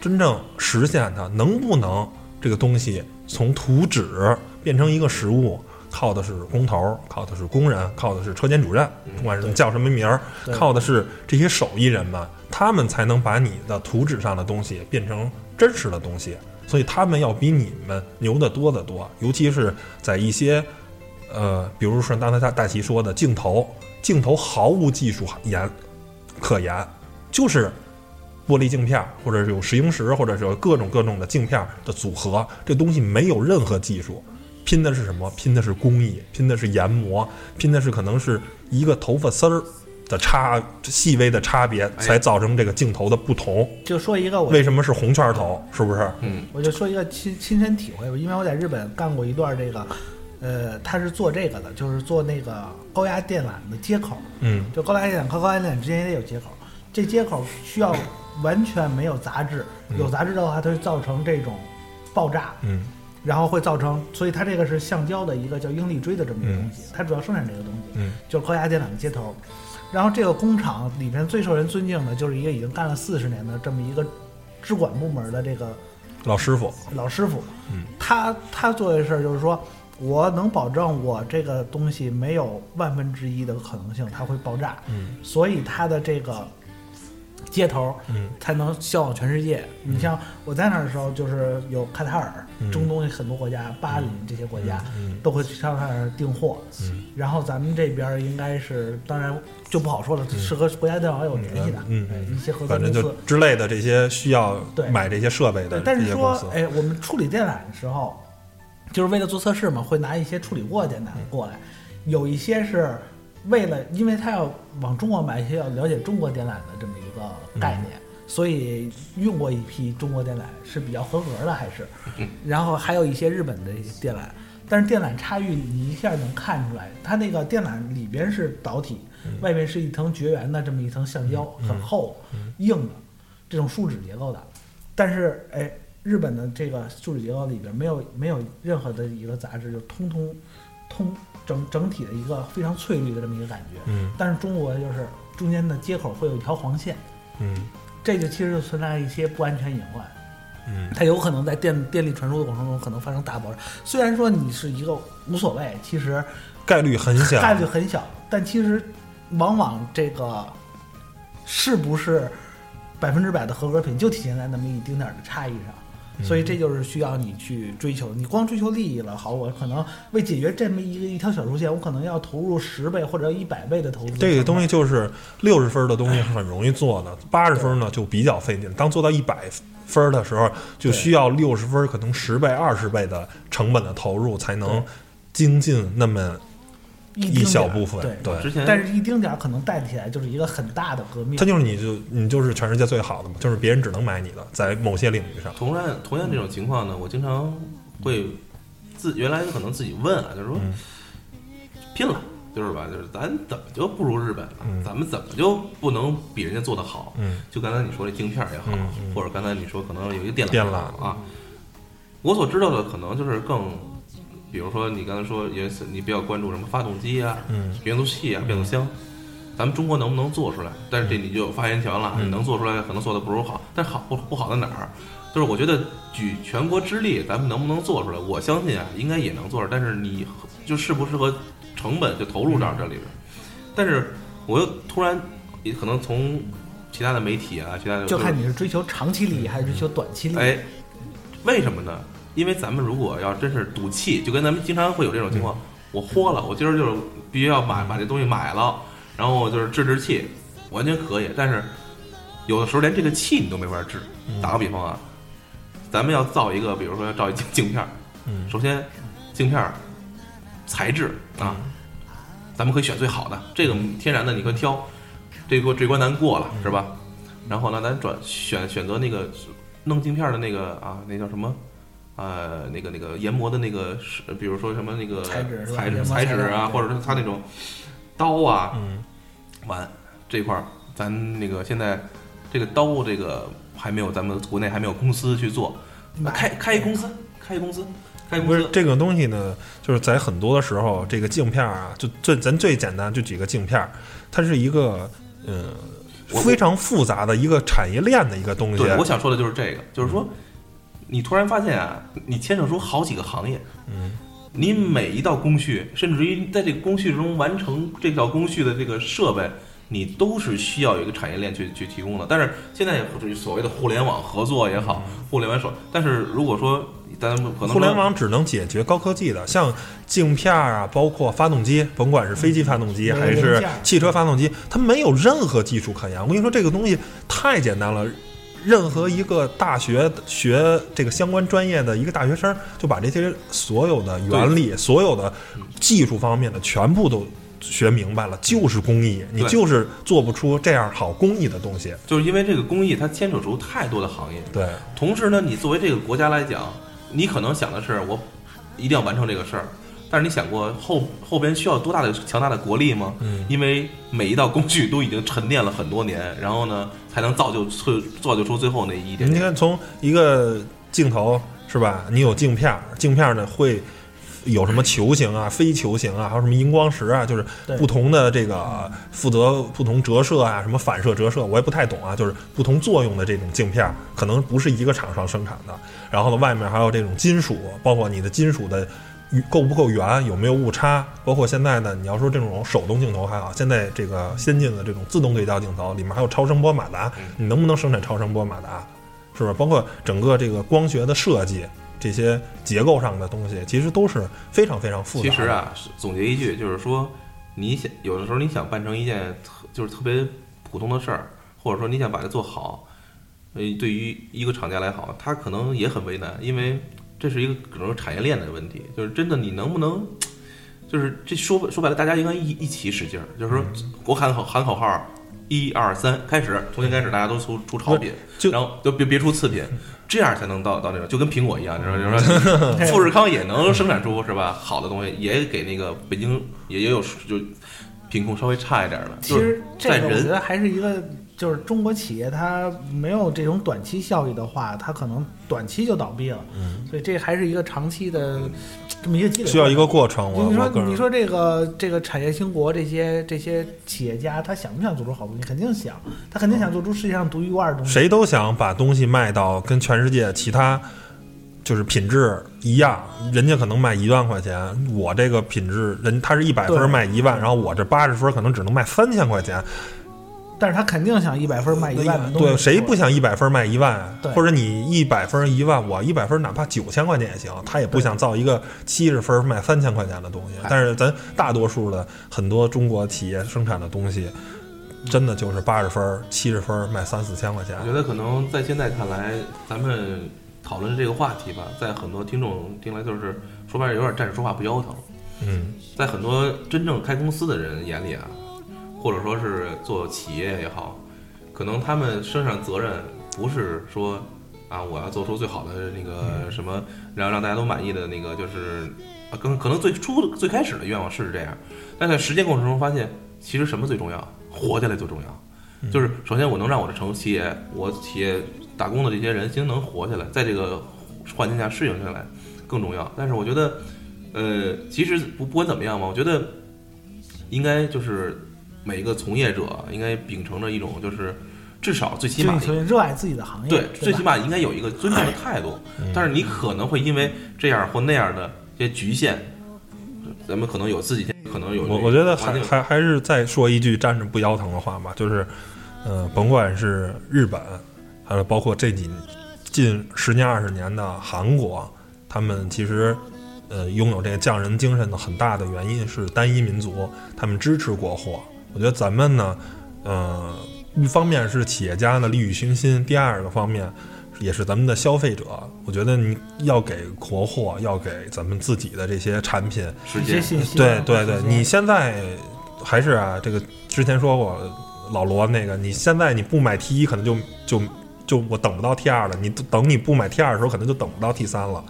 真正实现它能不能这个东西从图纸变成一个实物，靠的是工头儿，靠的是工人，靠的是车间主任，不管是叫什么名儿，靠的是这些手艺人们，他们才能把你的图纸上的东西变成真实的东西。所以他们要比你们牛得多得多，尤其是在一些呃，比如说刚才大大齐说的镜头，镜头毫无技术言可言，就是玻璃镜片儿，或者是有石英石，或者是有各种各种的镜片儿的组合，这东西没有任何技术，拼的是什么？拼的是工艺，拼的是研磨，拼的是可能是一个头发丝儿的差细微的差别，才造成这个镜头的不同。就说一个我为什么是红圈头？是不是？嗯，我就说一个亲亲身体会吧，因为我在日本干过一段这个，呃，他是做这个的，就是做那个高压电缆的接口，嗯就高压电缆和高压电缆之间也得有接口，这接口需要完全没有杂质，有杂质的话，它会造成这种爆炸，嗯然后会造成，所以它这个是橡胶的一个叫英力锥的这么一个东西，它主要生产这个东西，嗯。就是高压电缆的接头。然后这个工厂里面最受人尊敬的就是一个已经干了四十年的这么一个支管部门的这个老师傅，老师傅，嗯，他他做的事儿就是说，我能保证我这个东西没有万分之一的可能性它会爆炸，嗯。所以它的这个接头嗯。才能销往全世界。你像我在那儿的时候，就是有卡塔尔、嗯。中东很多国家、巴林这些国家嗯都会去上那儿订货，嗯。然后咱们这边儿应该是，当然就不好说了，是和国家电网有联系的，一些合作公司。之类的这些需要对。买这些设备的，但是说哎，我们处理电缆的时候，就是为了做测试嘛，会拿一些处理过的电缆过来，有一些是为了，因为他要往中国买一些要了解中国电缆的这么一个概念，所以用过一批中国电缆是比较合格的，还是，然后还有一些日本的电缆。但是电缆差异你一下能看出来，它那个电缆里边是导体，外面是一层绝缘的这么一层橡胶，很厚、硬的这种树脂结构的。但是哎，日本的这个树脂结构里边没有没有任何的一个杂质，就通通通整整体的一个非常翠绿的这么一个感觉。嗯但是中国就是中间的接口会有一条黄线，嗯这就其实就存在一些不安全隐患。嗯它有可能在电电力传输的过程中可能发生大爆炸。虽然说你是一个无所谓，其实概率很小，概率很小，但其实往往这个是不是百分之百的合格品，就体现在那么一丁点儿的差异上。所以这就是需要你去追求。你光追求利益了，好，我可能为解决这么一个一条小路线，我可能要投入十倍或者一百倍的投资。这个东西就是六十分的东西是很容易做的，八十分呢就比较费劲。当做到一百分的时候，就需要六十分，可能十倍、二十倍的成本的投入，才能精进那么一一小部分。对，对，之前但是一丁点儿可能带起来就是一个很大的革命它。就是你就你就是全世界最好的嘛，就是别人只能买你的，在某些领域上。同样同样这种情况呢，我经常会自原来可能自己问啊，就是说嗯拼了，就是吧，就是咱怎么就不如日本了？嗯咱们怎么就不能比人家做的好？嗯就刚才你说这镜片也好，嗯嗯或者刚才你说可能有一个电缆电缆啊，我所知道的可能就是更，比如说你刚才说也是你比较关注什么发动机啊、嗯变速器啊、变速箱，咱们中国能不能做出来？但是这你就有发言权了，能做出来可能做的不如好，但是好不不好在哪儿？就是我觉得举全国之力，咱们能不能做出来？我相信啊，应该也能做出来，但是你就适不适合成本就投入到这里边。但是我又突然也可能从其他的媒体啊，其他的就看你是追求长期利益还是追求短期利益。哎，为什么呢？因为咱们如果要真是赌气，就跟咱们经常会有这种情况，我豁了，我今儿就是必须要买把这东西买了，然后就是治治气，完全可以。但是有的时候连这个气你都没法治。打个比方啊，咱们要造一个，比如说要造一镜镜片首先镜片儿材质啊，咱们可以选最好的，这个天然的你可以挑。这个这关咱过了是吧？然后呢，咱转选选择那个弄镜片的那个啊，那叫什么？呃，那个那个研磨的那个是，比如说什么那个材质材质材质啊，或者是它那种刀啊，嗯，完这块儿，咱那个现在这个刀这个还没有，咱们国内还没有公司去做，买开开一公司，开一公司，开一公司，不是这个东西呢，就是在很多的时候，这个镜片啊，就最咱最简单就举个镜片儿，它是一个呃非常复杂的一个产业链的一个东西。对，我想说的就是这个，就是说，你突然发现啊，你牵扯出好几个行业，嗯，你每一道工序，甚至于在这个工序中完成这道工序的这个设备，你都是需要有一个产业链去去提供的。但是现在也所谓的互联网合作也好，互联网手，但是如果说咱们可能互联网只能解决高科技的，像镜片啊，包括发动机，甭管是飞机发动机嗯还是汽车发动机，它没有任何技术可言。我跟你说，这个东西太简单了。任何一个大学学这个相关专业的一个大学生，就把这些所有的原理、所有的技术方面的全部都学明白了，就是工艺，你就是做不出这样好工艺的东西。就是因为这个工艺它牵扯出太多的行业，对，同时呢，你作为这个国家来讲，你可能想的是我一定要完成这个事儿，但是你想过后后边需要多大的强大的国力吗？嗯，因为每一道工序都已经沉淀了很多年，然后呢，才能造就出造就出最后那一点点。你看，从一个镜头是吧？你有镜片儿，镜片儿呢会有什么球形啊、非球形啊，还有什么荧光石啊，就是不同的这个负责不同折射啊、什么反射折射，我也不太懂啊，就是不同作用的这种镜片儿，可能不是一个厂商生产的。然后呢，外面还有这种金属，包括你的金属的。够不够圆？有没有误差？包括现在呢，你要说这种手动镜头还好，现在这个先进的这种自动对焦镜头里面还有超声波马达，你能不能生产超声波马达？是不是？包括整个这个光学的设计，这些结构上的东西，其实都是非常非常复杂的。其实啊，总结一句就是说，你想有的时候你想办成一件特就是特别普通的事儿，或者说你想把它做好，呃，对于一个厂家来好，他可能也很为难，因为这是一个可能是产业链的问题，就是真的你能不能，就是这说说白了，大家应该一一起使劲儿，就是说我喊口喊口号。一二三，开始！从今开始，大家都出出超品，就然后就别别出次品，这样才能到到那种，就跟苹果一样，就是说，富士康也能生产出是吧好的东西，也给那个北京也也有就品控稍微差一点的。其实这我觉得还是一个，就是中国企业它没有这种短期效益的话，它可能短期就倒闭了。嗯，所以这还是一个长期的这么一个积累。需要一个过程。我你说我你说这个这个产业兴国这些这些企业家，他想不想做出好东西？肯定想，他肯定想做出世界上独一无二的东西。谁都想把东西卖到跟全世界其他就是品质一样，人家可能卖一万块钱，我这个品质人他是一百分对卖一万，然后我这八十分可能只能卖三千块钱。但是他肯定想一百分卖一万的东西。对，谁不想一百分卖一万或者你一百分一万，我一百分哪怕九千块钱也行，他也不想造一个七十分卖三千块钱的东西。但是咱大多数的很多中国企业生产的东西，真的就是八十分、七十分卖三四千块钱我。觉得可能在现在看来，咱们讨论这个话题吧，在很多听众听来就是说白了有点站着说话不腰疼。嗯，在很多真正开公司的人眼里啊，或者说是做企业也好，可能他们身上责任不是说啊，我要做出最好的那个什么，然后让大家都满意的那个，就是啊，可能可能最初最开始的愿望是这样，但在实践过程中发现，其实什么最重要？活下来最重要。就是首先我能让我的成企业，我企业打工的这些人先能活下来，在这个环境下适应下来更重要。但是我觉得，呃，其实不不管怎么样嘛，我觉得应该就是每一个从业者应该秉承着一种就是至少最起码热爱自己的行业，对，对最起码应该有一个尊重的态度。嗯但是你可能会因为这样或那样的这些局限，咱们可能有自己可能有我我觉得还还还是再说一句站着不腰疼的话吧，就是，呃，甭管是日本，还有包括这几近十年二十年的韩国，他们其实呃拥有这个匠人精神的很大的原因是单一民族，他们支持国货。我觉得咱们呢，呃，一方面是企业家呢利欲熏心，第二个方面也是咱们的消费者。我觉得你要给国货，要给咱们自己的这些产品时间。一些信息啊。对对对你现在还是啊，这个之前说过，老罗那个，你现在你不买 T 一，可能就就就我等不到 T 二了。你等你不买 T 二的时候，可能就等不到 T 三了。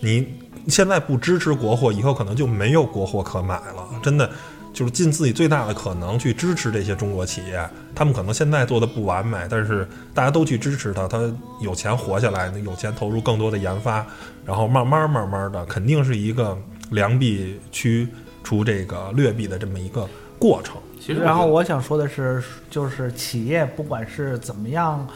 你现在不支持国货，以后可能就没有国货可买了。真的，就是尽自己最大的可能去支持这些中国企业。他们可能现在做的不完美，但是大家都去支持他，他有钱活下来，有钱投入更多的研发，然后慢慢慢慢的，肯定是一个良币驱除这个劣币的这么一个过程。其实然后我想说的是，就是企业不管是怎么样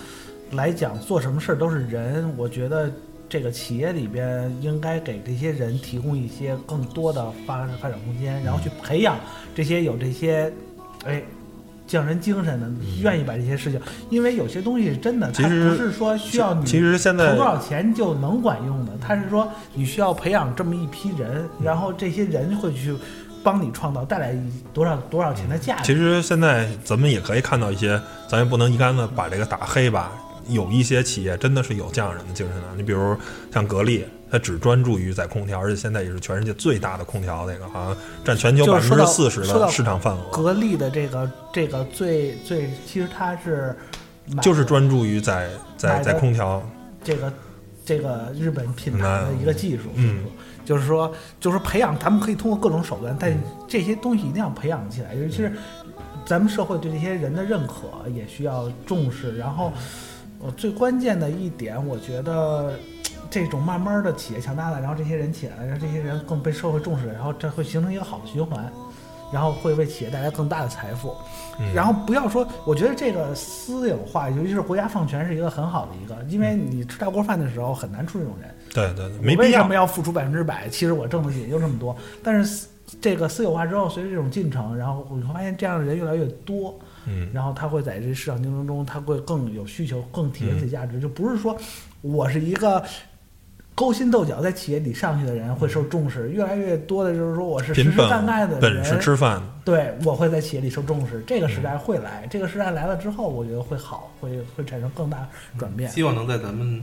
来讲，做什么事儿都是人。我觉得这个企业里边应该给这些人提供一些更多的发发展空间，然后去培养这些有这些，哎。匠人精神的，愿意把这些事情，因为有些东西是真的，它不是说需要你其实现在投多少钱就能管用的，它是说你需要培养这么一批人，然后这些人会去帮你创造带来多少多少钱的价值。其实现在咱们也可以看到一些，咱也不能一竿子把这个打黑吧。有一些企业真的是有匠人的精神的，你比如像格力，它只专注于在空调，而且现在也是全世界最大的空调那个，好像占全球百分之四十的市场份额，格力的这个这个最最，其实它是就是专注于在在在空调。这个这个日本品牌的一个技术，嗯，就是说就是培养，咱们可以通过各种手段，但这些东西一定要培养起来，尤其是咱们社会对这些人的认可也需要重视。然后，呃，最关键的一点，我觉得这种慢慢的企业强大了，然后这些人起来了，让这些人更被社会重视，然后这会形成一个好的循环。然后会为企业带来更大的财富，嗯然后不要说，我觉得这个私有化，尤其是国家放权，是一个很好的一个，因为你吃大锅饭的时候很难出这种人，对对对，没必要我为什么。要付出百分之百？其实我挣的也就这么多。但是这个私有化之后，随着这种进程，然后你会发现这样的人越来越多，嗯，然后他会在这市场竞争中，他会更有需求，更体现自己价值。就不是说我是一个勾心斗角在企业里上去的人会受重视，越来越多的就是说我是实实凭本干干的本事人，吃饭，对我会在企业里受重视。这个时代会来，这个时代来了之后，我觉得会好，会会产生更大转变。希望能在咱们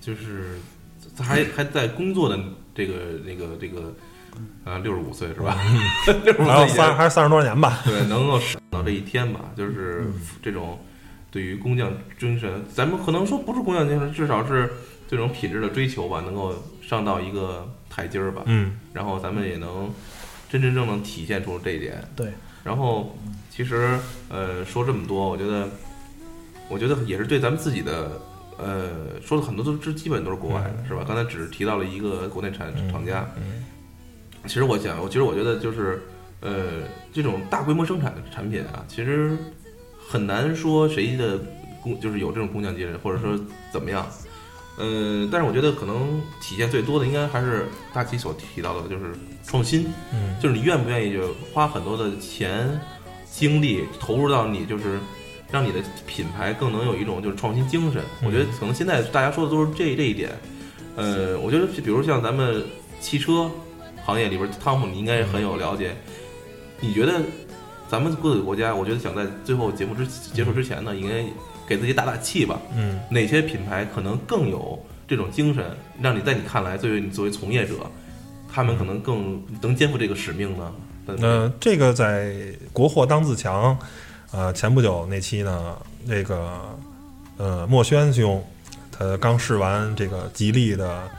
就是还还在工作的这个这个这个啊六十五岁是吧？六十五岁三还是三十多年吧。对，能够等到这一天吧，就是这种对于工匠精神，咱们可能说不是工匠精神，至少是这种品质的追求吧，能够上到一个台阶儿吧。嗯然后咱们也能真真正正体现出这一点。对，然后其实呃说这么多，我觉得我觉得也是对咱们自己的呃说的很多都是基本都是国外的，是吧？刚才只是提到了一个国内产厂家，嗯其实我想，我其实我觉得就是，呃，这种大规模生产的产品啊，其实很难说谁的工就是有这种工匠精神，或者说怎么样。呃，但是我觉得可能体现最多的应该还是大齐所提到的，就是创新，嗯就是你愿不愿意就花很多的钱、精力投入到你就是让你的品牌更能有一种就是创新精神。我觉得可能现在大家说的都是这这一点。呃，我觉得比如像咱们汽车行业里边，汤姆你应该很有了解。你觉得咱们各个国家，我觉得想在最后节目之结束之前呢，应该给自己打打气吧。嗯哪些品牌可能更有这种精神，让你在你看来，作为你作为从业者，他们可能更能肩负这个使命呢？呃，这个在国货当自强，呃，前不久那期呢，那个呃墨轩兄，他刚试完这个吉利的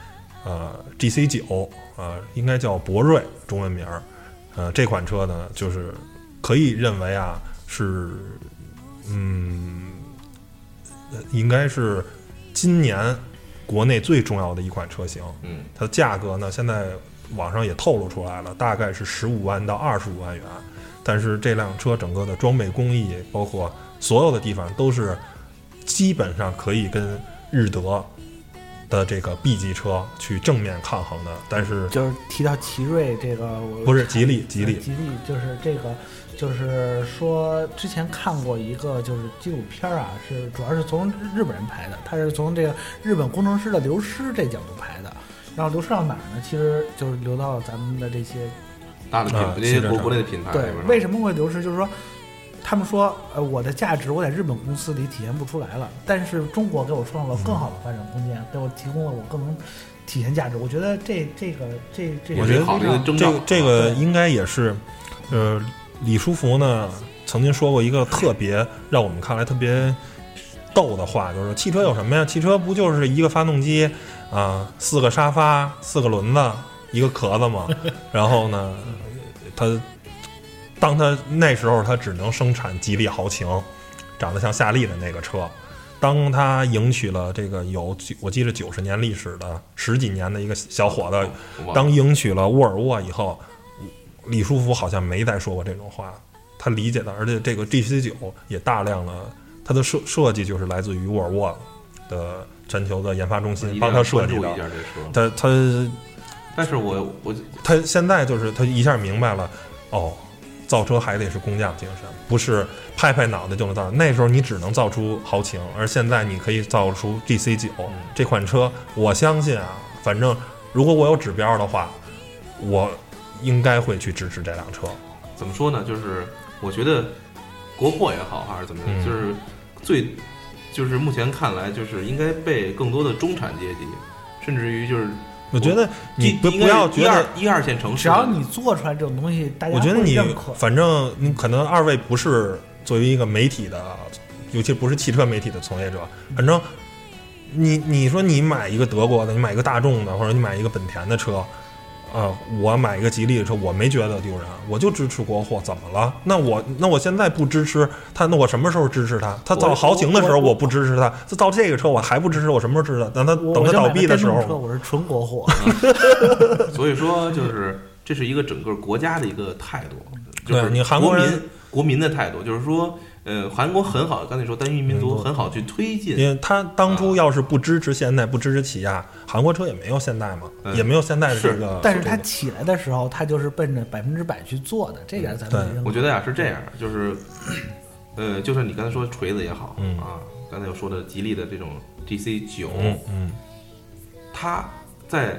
呃 GC 九，呃，应该叫博瑞中文名儿，呃，这款车呢，就是可以认为啊是，嗯，呃应该是今年国内最重要的一款车型。嗯，它的价格呢，现在网上也透露出来了，大概是十五万到二十五万元。但是这辆车整个的装备工艺，包括所有的地方，都是基本上可以跟日德的这个 B 级车去正面抗衡的。但是就是提到奇瑞这个，我不是吉利吉利呃吉利就是这个，就是说之前看过一个就是纪录片儿啊，是主要是从日本人拍的，他是从这个日本工程师的流失这角度拍的。然后流失到哪儿呢？其实就是流到咱们的这些大的品牌这些国国内的品牌里对边，为什么会流失？就是说，他们说，呃，我的价值我在日本公司里体现不出来了，但是中国给我创造了更好的发展空间，给我提供了我更能体现价值。我觉得这这个这这我觉得好的一个征兆这个这个应该也是，呃，李书福呢曾经说过一个特别让我们看来特别逗的话，就是汽车有什么呀？汽车不就是一个发动机啊，四个沙发，四个轮子，一个壳子吗？然后呢，它当他那时候他只能生产吉利豪情，长得像夏利的那个车。当他迎娶了这个有我记得九十年历史的十几年的一个小伙子，当迎娶了沃尔沃以后，李书福好像没再说过这种话。他理解的，而且这个 GC 九也大量的它的设设计就是来自于沃尔沃的全球的研发中心帮他设计的。他他但是我我他现在就是他一下明白了，哦，造车还得是工匠精神，不是拍拍脑袋就能造。那时候你只能造出豪情，而现在你可以造出 GC 九这款车。我相信啊，反正如果我有指标的话，我应该会去支持这辆车。怎么说呢？就是我觉得国货也好，还是怎么样，嗯就是最就是目前看来，就是应该被更多的中产阶级，甚至于就是我觉得你不不要觉得一二线城市，只要你做出来这种东西，大家我觉得你。反正你可能二位不是作为一个媒体的，尤其不是汽车媒体的从业者，反正你你说你买一个德国的，你买一个大众的，或者你买一个本田的车。啊、我买一个吉利的车，我没觉得丢人，我就支持国货，怎么了？那我那我现在不支持他，那我什么时候支持他？他造豪情的时候我我不支持他，他造这个车我还不支持，我什么时候支持他？等他等他倒闭的时候个电动车，，我是纯国货。所以说，就是这是一个整个国家的一个态度，就是你韩国人国民国民的态度，就是说，呃，韩国很好，刚才说单一民族很好去推进，因为他当初要是不支持现代，不支持起亚，韩国车也没有现代嘛，嗯。也没有现代的这是。个。但是他起来的时候，他就是奔着百分之百去做的，这点咱们我觉得呀是这样，就是，呃，就像你刚才说锤子也好，嗯。啊，刚才又说的吉利的这种 GC 九、嗯嗯。它在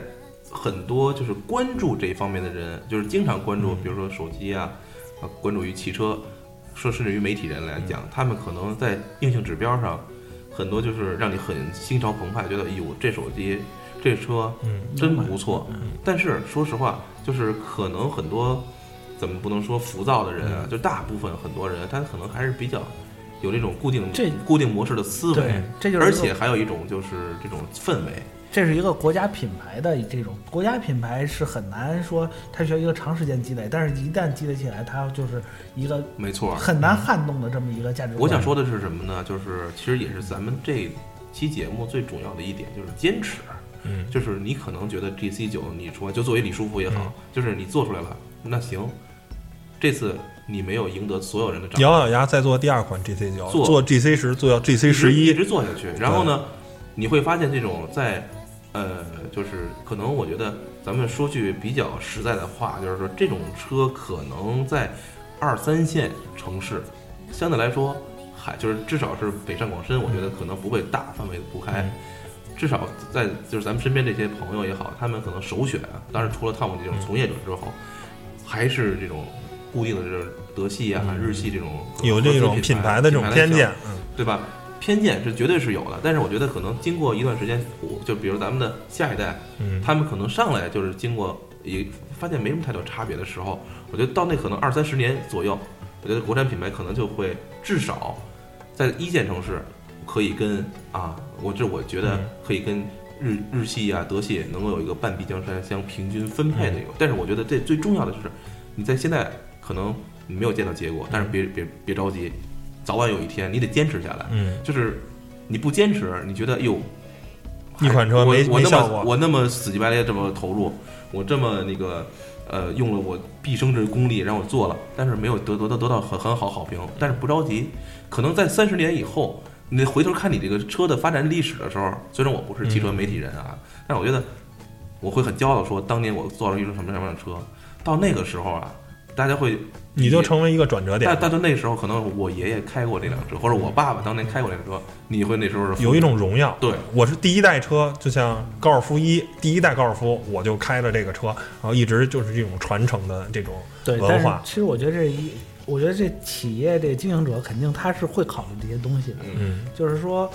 很多就是关注这一方面的人，就是经常关注，嗯比如说手机啊，啊，关注于汽车，说甚至于媒体人来嗯讲，他们可能在硬性指标上，很多就是让你很心潮澎湃，觉得哎呦这手机这车嗯真不错。但是说实话，就是可能很多怎么不能说浮躁的人嗯啊，就大部分很多人，他可能还是比较有这种固定这固定模式的思维，，这就是而且还有一种就是这种氛围。这是一个国家品牌的这种国家品牌是很难说它需要一个长时间积累，但是一旦积累起来，它就是一个没错，很难撼动的这么一个价值观。我想说的是什么呢？就是其实也是咱们这期节目最重要的一点，就是坚持。嗯就是你可能觉得 GC 九，你说就作为李书福也好，嗯就是你做出来了，那行，这次你没有赢得所有人的掌声，咬咬牙再做第二款 GC 九，做做 GC 十，做 GC 一十一，一直做下去。然后呢，你会发现这种在呃，就是可能我觉得咱们说句比较实在的话，就是说这种车可能在二三线城市相对来说还就是至少是北上广深，我觉得可能不会大范围的铺开。嗯至少在就是咱们身边这些朋友也好，他们可能首选啊，当然除了 Tom 这种从业者之后，还是这种固定的这种德系啊、嗯日系这种有这种品牌牌的这种偏见，嗯对吧？偏见是绝对是有的，但是我觉得可能经过一段时间，我就比如咱们的下一代，嗯，他们可能上来就是经过也发现没什么太多差别的时候，我觉得到那可能二三十年左右，我觉得国产品牌可能就会至少在一线城市可以跟啊，我这我觉得嗯可以跟日日系啊、德系能够有一个半壁江山相平均分配嗯的一个。但是我觉得这最重要的就是你在现在可能你没有见到结果，但是别别别着急，早晚有一天你得坚持下来。嗯，就是你不坚持，你觉得哎呦，一款车没我效果么我那么死乞白赖这么投入，我这么那个呃用了我毕生之功力，然后我做了，但是没有得得到得到很很好好评。但是不着急，可能在三十年以后，你回头看你这个车的发展历史的时候，虽然我不是汽车媒体人啊，但是我觉得我会很骄傲的说，当年我做了一辆什么什么样的车。到那个时候啊，大家会你就成为一个转折点但，但到那时候，可能我爷爷开过这辆车，或者我爸爸当年开过这辆车，你会那时候有一种荣耀。对，我是第一代车，就像高尔夫一第一代高尔夫，我就开了这个车，然后一直就是这种传承的这种对，文化。其实我觉得这一，我觉得这企业这经营者肯定他是会考虑这些东西的，嗯就是说，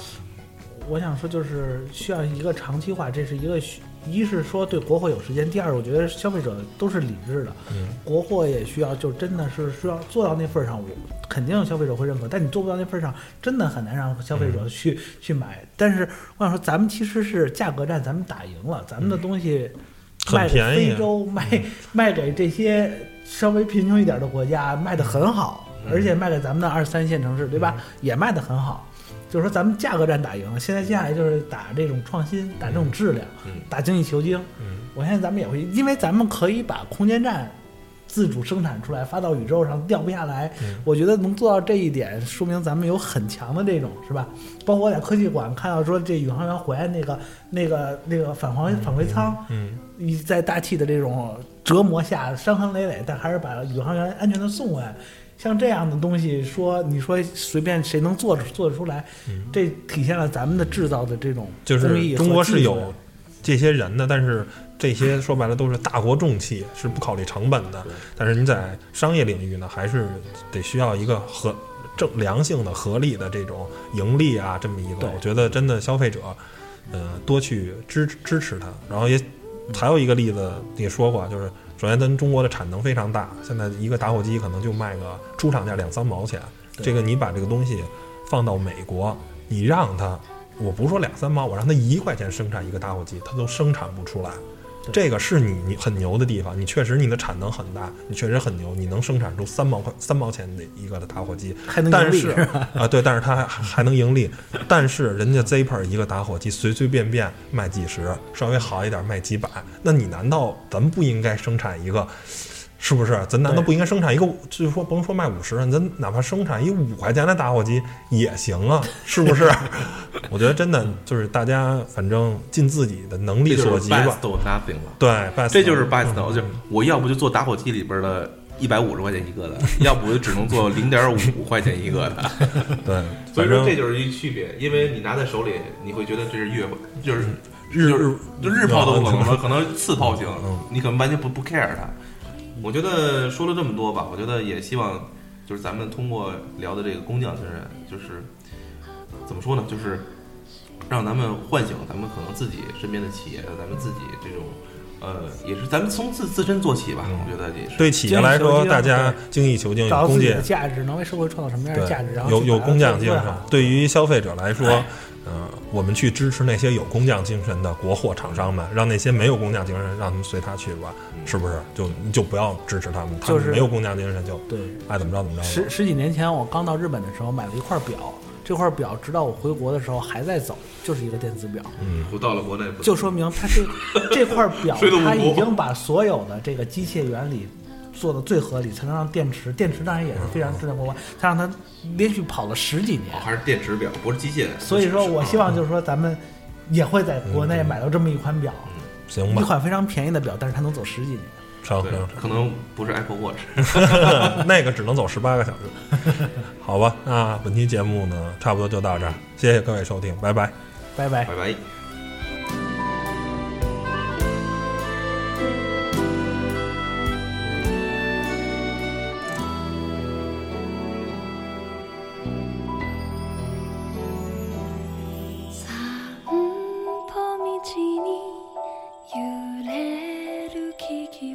我想说就是需要一个长期化，这是一个需一是说对国货有时间，第二我觉得消费者都是理智的，嗯国货也需要，就真的是需要做到那份儿上，我肯定消费者会认可。但你做不到那份儿上，真的很难让消费嗯者去、去买。但是我想说，咱们其实是价格战，咱们打赢了，咱们的东西卖给非洲，卖卖给这些稍微贫穷一点的国家，卖的很好，嗯而且卖给咱们的二三线城市，对吧？也卖的很好。就是说，咱们价格战打赢了，现在接下来就是打这种创新，打这种质量，嗯打精益求精。嗯我相信咱们也会，因为咱们可以把空间站自主生产出来，发到宇宙上掉不下来。嗯我觉得能做到这一点，说明咱们有很强的这种是吧？包括我在科技馆看到说，这宇航员回来那个那个那个返回返回舱，嗯一在大气的这种折磨下伤痕累累，但还是把宇航员安全的送回来。像这样的东西，说你说随便谁能做出做得出来，这体现了咱们的制造的这种嗯就是中国是有这些人的，但是这些说白了都是大国重器，是不考虑成本的。但是你在商业领域呢，还是得需要一个合正良性的、合理的这种盈利啊，这么一个。我觉得真的消费者，呃，多去支支持它。然后也还有一个例子也说过，就是首先咱中国的产能非常大，现在一个打火机可能就卖个出厂价两三毛钱。这个你把这个东西放到美国，你让它，我不是说两三毛，我让它一块钱生产一个打火机，它都生产不出来。对这个是你你很牛的地方，你确实你的产能很大，你确实很牛，你能生产出三毛块三毛钱的一个的打火机，还能盈但是利？啊，对，但是它还还能盈利，但是人家 Zipper 一个打火机随随便便卖几十，稍微好一点卖几百，那你难道咱们不应该生产一个？是不是？咱难道不应该生产一个？就是说，甭说卖五十，咱哪怕生产一五块钱的打火机也行啊，是不是？我觉得真的就是大家反正尽自己的能力所及吧 best。or nothing 了。对这就是 best，嗯就是我要不就做打火机里边的一百五十块钱一个的，要不就只能做零点五块钱一个的。对，所以反正说这就是一区别，因为你拿在手里，你会觉得这是月，就是日就是就日抛都可能嗯了，可能次抛型嗯，你可能完全不不 care 它。我觉得说了这么多吧，我觉得也希望就是咱们通过聊的这个工匠精神，就是怎么说呢，就是让咱们唤醒咱们可能自己身边的企业，咱们自己这种呃，也是咱们从自自身做起吧，嗯我觉得也是。对企业来说，大家精益求精，有工匠找到自己的价值，能为社会创造什么样的价值，然后有有工匠精神。对于消费者来说，呃，我们去支持那些有工匠精神的国货厂商们，让那些没有工匠精神，让他们随他去吧，是不是？就你就不要支持他们，他就是们没有工匠精神就对，爱怎么着怎么着。十十几年前我刚到日本的时候，买了一块表，这块表直到我回国的时候还在走，就是一个电子表，嗯，不到了国内就说明它这这块表 它已经把所有的这个机械原理做的最合理，才能让电池，电池当然也是非常质量过关，它让它连续跑了十几年哦，。还是电池表，不是机械。所以说我希望就是说咱们也会在国内买到这么一款表，行吧，一款非常便宜的表，但是它能走十几年。对成成，可能不是 Apple Watch。那个只能走十八个小时。好吧，那本期节目呢，差不多就到这儿，谢谢各位收听，拜拜。拜拜。拜拜。れる木